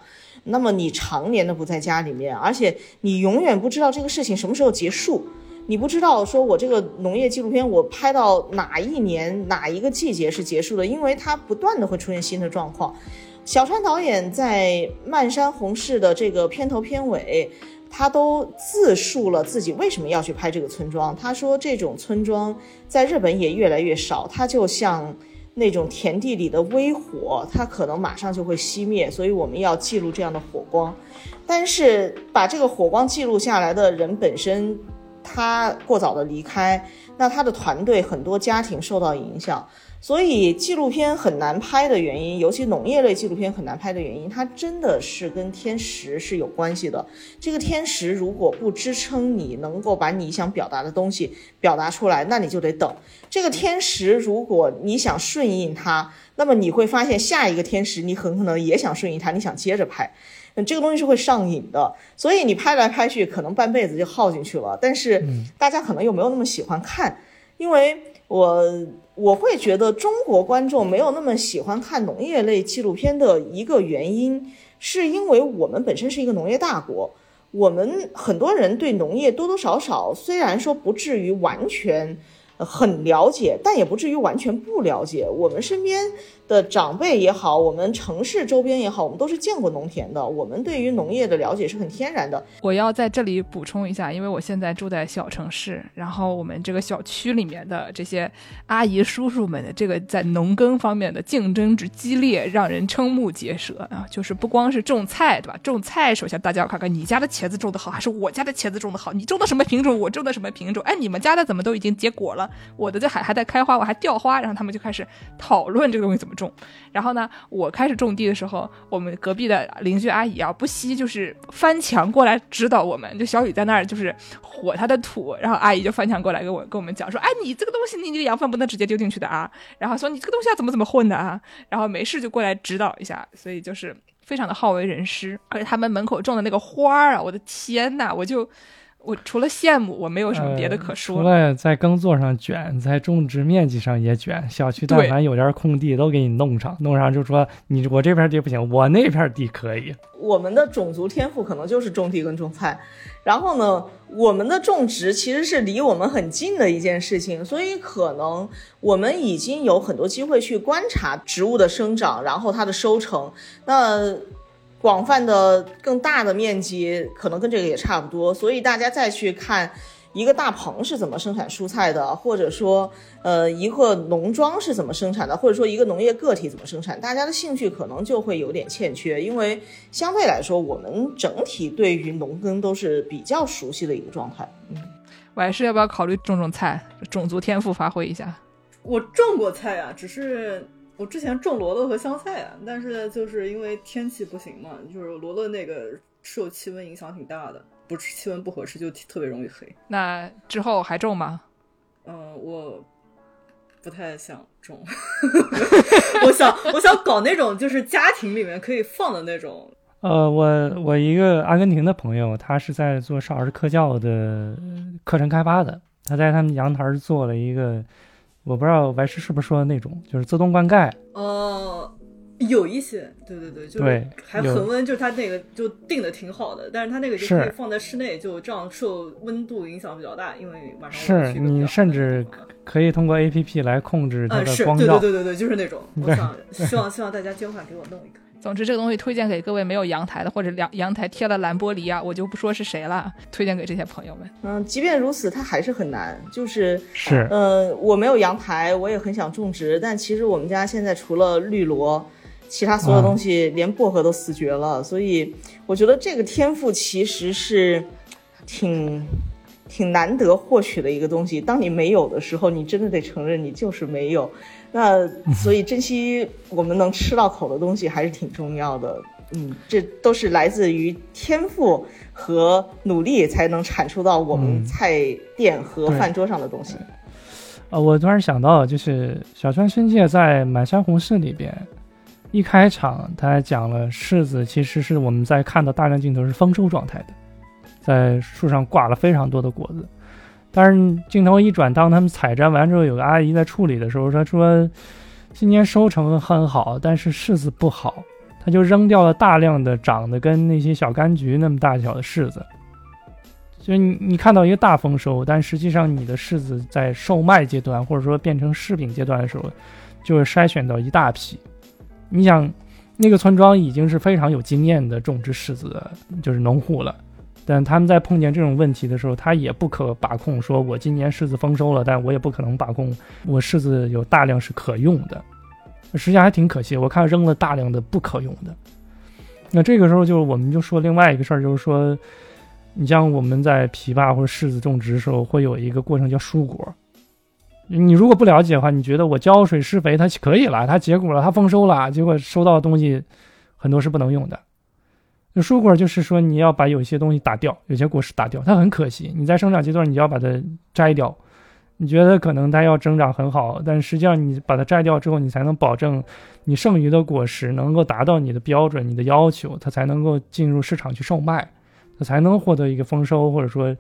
那么你常年的不在家里面，而且你永远不知道这个事情什么时候结束，你不知道说我这个农业纪录片我拍到哪一年哪一个季节是结束的，因为它不断的会出现新的状况。小川导演在《漫山红事》的这个片头片尾。他都自述了自己为什么要去拍这个村庄。他说，这种村庄在日本也越来越少，它就像那种田地里的微火，它可能马上就会熄灭，所以我们要记录这样的火光。但是把这个火光记录下来的人本身，他过早的离开，那他的团队很多家庭受到影响。所以纪录片很难拍的原因，尤其农业类纪录片很难拍的原因，它真的是跟天时是有关系的。这个天时如果不支撑你能够把你想表达的东西表达出来，那你就得等。这个天时如果你想顺应它，那么你会发现下一个天时你很可能也想顺应它，你想接着拍，嗯，这个东西是会上瘾的。所以你拍来拍去，可能半辈子就耗进去了。但是大家可能又没有那么喜欢看，因为我。我会觉得中国观众没有那么喜欢看农业类纪录片的一个原因，是因为我们本身是一个农业大国，我们很多人对农业多多少少虽然说不至于完全，很了解，但也不至于完全不了解。我们身边的长辈也好，我们城市周边也好，我们都是见过农田的，我们对于农业的了解是很天然的。我要在这里补充一下，因为我现在住在小城市，然后我们这个小区里面的这些阿姨叔叔们的这个在农耕方面的竞争之激烈，让人瞠目结舌啊！就是不光是种菜，对吧？种菜，首先大家要看看你家的茄子种的好，还是我家的茄子种的好？你种的什么品种？我种的什么品种？哎，你们家的怎么都已经结果了？我的这还还在开花，我还掉花，然后他们就开始讨论这个东西怎么种。然后呢，我开始种地的时候，我们隔壁的邻居阿姨啊，不惜就是翻墙过来指导我们。就小雨在那儿就是火他的土，然后阿姨就翻墙过来跟我跟我们讲说，哎，你这个东西你这个羊粪不能直接丢进去的啊。然后说你这个东西要怎么怎么混的啊。然后没事就过来指导一下，所以就是非常的好为人师。而且他们门口种的那个花儿啊，我的天呐，我就。我除了羡慕，我没有什么别的可说。除了在耕作上卷，在种植面积上也卷。小区但凡有点空地，都给你弄上，弄上就说你我这片地不行，我那片地可以。我们的种族天赋可能就是种地跟种菜，然后呢，我们的种植其实是离我们很近的一件事情，所以可能我们已经有很多机会去观察植物的生长，然后它的收成。那。广泛的、更大的面积，可能跟这个也差不多。所以大家再去看一个大棚是怎么生产蔬菜的，或者说，呃，一个农庄是怎么生产的，或者说一个农业个体怎么生产，大家的兴趣可能就会有点欠缺，因为相对来说，我们整体对于农耕都是比较熟悉的一个状态。嗯，我还是要不要考虑种种菜，种族天赋发挥一下？我种过菜啊，只是。我之前种罗勒和香菜啊，但是就是因为天气不行嘛，就是罗勒那个受气温影响挺大的，不是气温不合适就特别容易黑。那之后还种吗？嗯，我不太想种，我想我想搞那种就是家庭里面可以放的那种。呃，我我一个阿根廷的朋友，他是在做少儿科教的课程开发的，他在他们阳台做了一个。我不知道白痴是不是说的那种，就是自动灌溉。哦，有一些，对对对，就是还恒温，就是它那个就定的挺好的，但是它那个就可以放在室内，就这样受温度影响比较大，因为晚上是你甚至可以通过 A P P 来控制它的光照。对对对对对，就是那种。我想 希望希望大家捐款给我弄一个。总之，这个东西推荐给各位没有阳台的，或者阳阳台贴了蓝玻璃啊，我就不说是谁了，推荐给这些朋友们。嗯，即便如此，它还是很难。就是是，呃，我没有阳台，我也很想种植，但其实我们家现在除了绿萝，其他所有东西，连薄荷都死绝了。所以我觉得这个天赋其实是挺挺难得获取的一个东西。当你没有的时候，你真的得承认你就是没有。那所以珍惜我们能吃到口的东西还是挺重要的，嗯，这都是来自于天赋和努力才能产出到我们菜店和饭桌上的东西。呃，我突然想到，就是小川伸介在《满山红柿》里边一开场，他还讲了柿子其实是我们在看到大量镜头是丰收状态的，在树上挂了非常多的果子。但是镜头一转，当他们采摘完之后，有个阿姨在处理的时候，她说：“今年收成很好，但是柿子不好。”她就扔掉了大量的长得跟那些小柑橘那么大小的柿子。就你你看到一个大丰收，但实际上你的柿子在售卖阶段，或者说变成柿饼阶段的时候，就会筛选到一大批。你想，那个村庄已经是非常有经验的种植柿子的，就是农户了。但他们在碰见这种问题的时候，他也不可把控。说我今年柿子丰收了，但我也不可能把控我柿子有大量是可用的，实际上还挺可惜。我看扔了大量的不可用的。那这个时候就我们就说另外一个事儿，就是说，你像我们在枇杷或者柿子种植的时候，会有一个过程叫疏果。你如果不了解的话，你觉得我浇水施肥它可以了，它结果了，它丰收了，结果收到的东西很多是不能用的。那蔬果就是说，你要把有些东西打掉，有些果实打掉，它很可惜。你在生长阶段，你就要把它摘掉。你觉得可能它要增长很好，但实际上你把它摘掉之后，你才能保证你剩余的果实能够达到你的标准、你的要求，它才能够进入市场去售卖，它才能获得一个丰收，或者说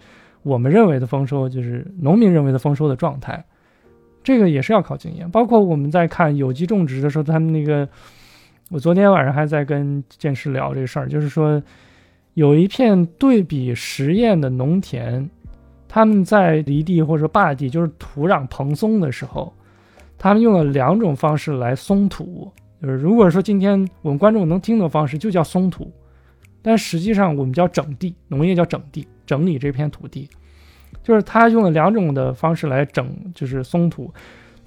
我们认为的丰收，就是农民认为的丰收的状态。这个也是要靠经验。包括我们在看有机种植的时候，他们那个。我昨天晚上还在跟剑师聊这事儿，就是说，有一片对比实验的农田，他们在犁地或者坝地，就是土壤蓬松的时候，他们用了两种方式来松土。就是如果说今天我们观众能听的方式，就叫松土，但实际上我们叫整地，农业叫整地，整理这片土地。就是他用了两种的方式来整，就是松土，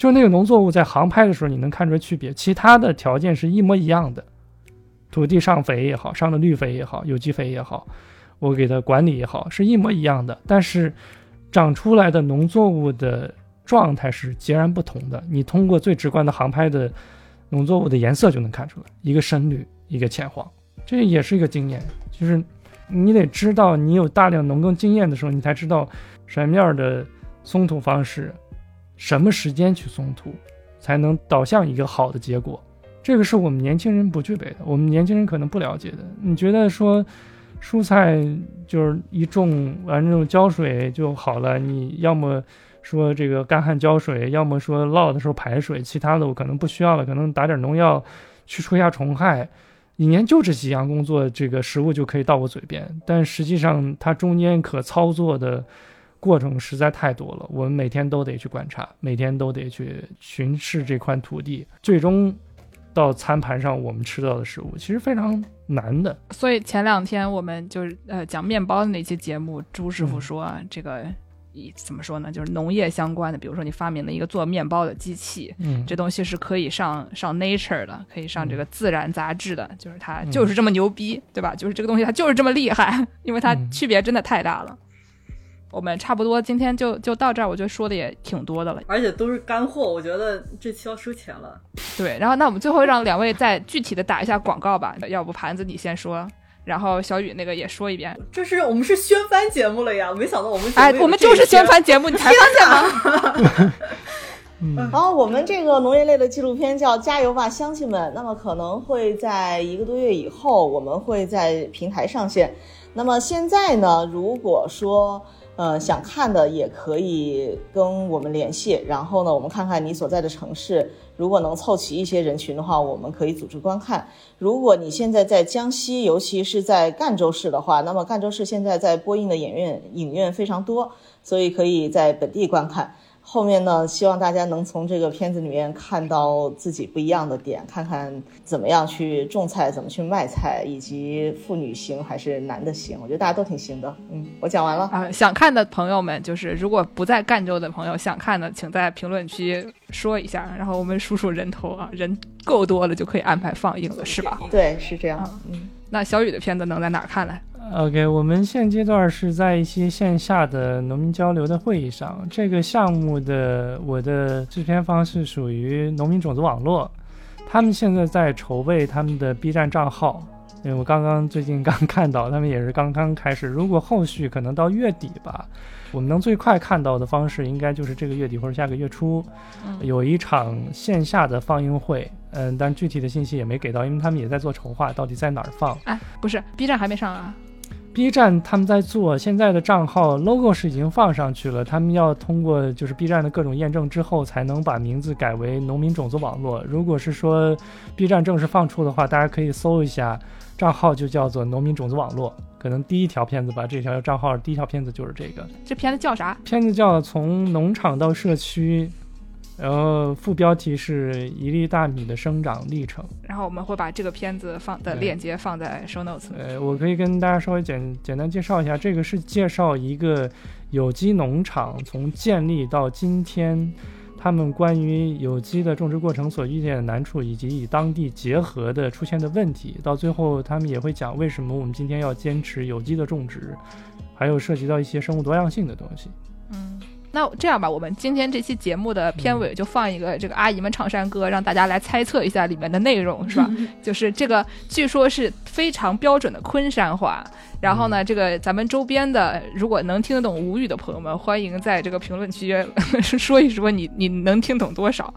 就那个农作物在航拍的时候你能看出来区别，其他的条件是一模一样的，土地上肥也好，上的绿肥也好，有机肥也好。我给它管理也好，是一模一样的，但是长出来的农作物的状态是截然不同的。你通过最直观的航拍的农作物的颜色就能看出来，一个深绿，一个浅黄，这也是一个经验。就是你得知道，你有大量农耕经验的时候，你才知道什么样的松土方式，什么时间去松土，才能导向一个好的结果。这个是我们年轻人不具备的，我们年轻人可能不了解的。你觉得说？蔬菜就是一种完，之后浇水就好了。你要么说这个干旱浇水，要么说涝的时候排水，其他的我可能不需要了，可能打点农药去除一下虫害。一年就这几样工作，这个食物就可以到我嘴边。但实际上它中间可操作的过程实在太多了，我们每天都得去观察，每天都得去巡视这块土地，最终。到餐盘上，我们吃到的食物其实非常难的。所以前两天我们就是呃讲面包的那期节目，朱师傅说这个以怎么说呢？就是农业相关的，比如说你发明了一个做面包的机器，嗯，这东西是可以上上 Nature 的，可以上这个自然杂志的，就是它就是这么牛逼，对吧？就是这个东西它就是这么厉害，因为它区别真的太大了。我们差不多今天就就到这儿，我觉得说的也挺多的了，而且都是干货，我觉得这期要收钱了。对，然后那我们最后让两位再具体的打一下广告吧，要不盘子你先说，然后小雨那个也说一遍。这是我们是宣翻节目了呀，没想到我们哎，我们就是宣翻节目，你才发现吗？然后我们这个农业类的纪录片叫《加油吧，乡亲们》，那么可能会在一个多月以后，我们会在平台上线。那么现在呢，如果说。呃，想看的也可以跟我们联系，然后呢，我们看看你所在的城市，如果能凑齐一些人群的话，我们可以组织观看。如果你现在在江西，尤其是在赣州市的话，那么赣州市现在在播映的影院影院非常多，所以可以在本地观看。后面呢，希望大家能从这个片子里面看到自己不一样的点，看看怎么样去种菜，怎么去卖菜，以及妇女行还是男的行。我觉得大家都挺行的。嗯，我讲完了啊。想看的朋友们，就是如果不在赣州的朋友想看的，请在评论区说一下，然后我们数数人头啊，人够多了就可以安排放映了，是吧？对，是这样。嗯，那小雨的片子能在哪看呢？OK，我们现阶段是在一些线下的农民交流的会议上。这个项目的我的制片方是属于农民种子网络，他们现在在筹备他们的 B 站账号。因为我刚刚最近刚 看到，他们也是刚刚开始。如果后续可能到月底吧，我们能最快看到的方式，应该就是这个月底或者下个月初，有一场线下的放映会。嗯，但具体的信息也没给到，因为他们也在做筹划，到底在哪儿放？哎，不是，B 站还没上啊。B 站他们在做，现在的账号 logo 是已经放上去了，他们要通过就是 B 站的各种验证之后，才能把名字改为农民种子网络。如果是说 B 站正式放出的话，大家可以搜一下，账号就叫做农民种子网络。可能第一条片子吧，这条账号第一条片子就是这个。这片子叫啥？片子叫从农场到社区。然后副标题是一粒大米的生长历程。然后我们会把这个片子放的链接放在 show notes。呃，我可以跟大家稍微简简单介绍一下，这个是介绍一个有机农场从建立到今天，他们关于有机的种植过程所遇见的难处，以及与当地结合的出现的问题。到最后，他们也会讲为什么我们今天要坚持有机的种植，还有涉及到一些生物多样性的东西。嗯。那这样吧，我们今天这期节目的片尾就放一个这个阿姨们唱山歌，让大家来猜测一下里面的内容，是吧？就是这个，据说是非常标准的昆山话。然后呢，这个咱们周边的，如果能听得懂吴语的朋友们，欢迎在这个评论区 说一说你你能听懂多少。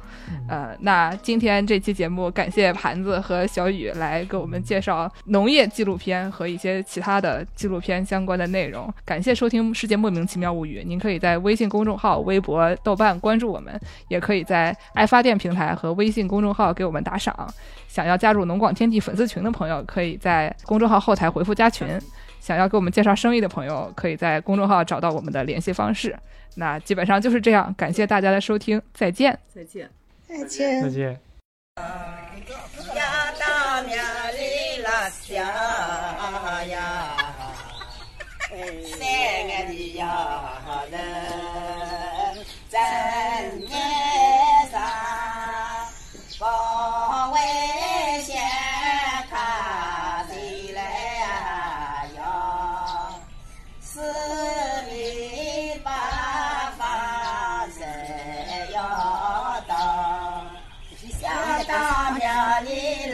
呃，那今天这期节目，感谢盘子和小雨来给我们介绍农业纪录片和一些其他的纪录片相关的内容。感谢收听《世界莫名其妙物语》，您可以在微信公。公众号、微博、豆瓣关注我们，也可以在爱发电平台和微信公众号给我们打赏。想要加入农广天地粉丝群的朋友，可以在公众号后台回复加群。想要给我们介绍生意的朋友，可以在公众号找到我们的联系方式。那基本上就是这样，感谢大家的收听，再见。再见。再见再。见。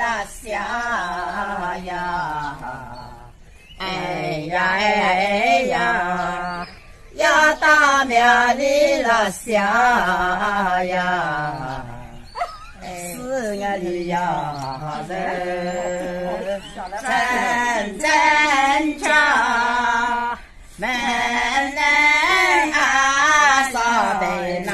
拉下呀，哎呀哎呀，呀大庙里拉下呀，是俺的家人真真诚，门能安上门。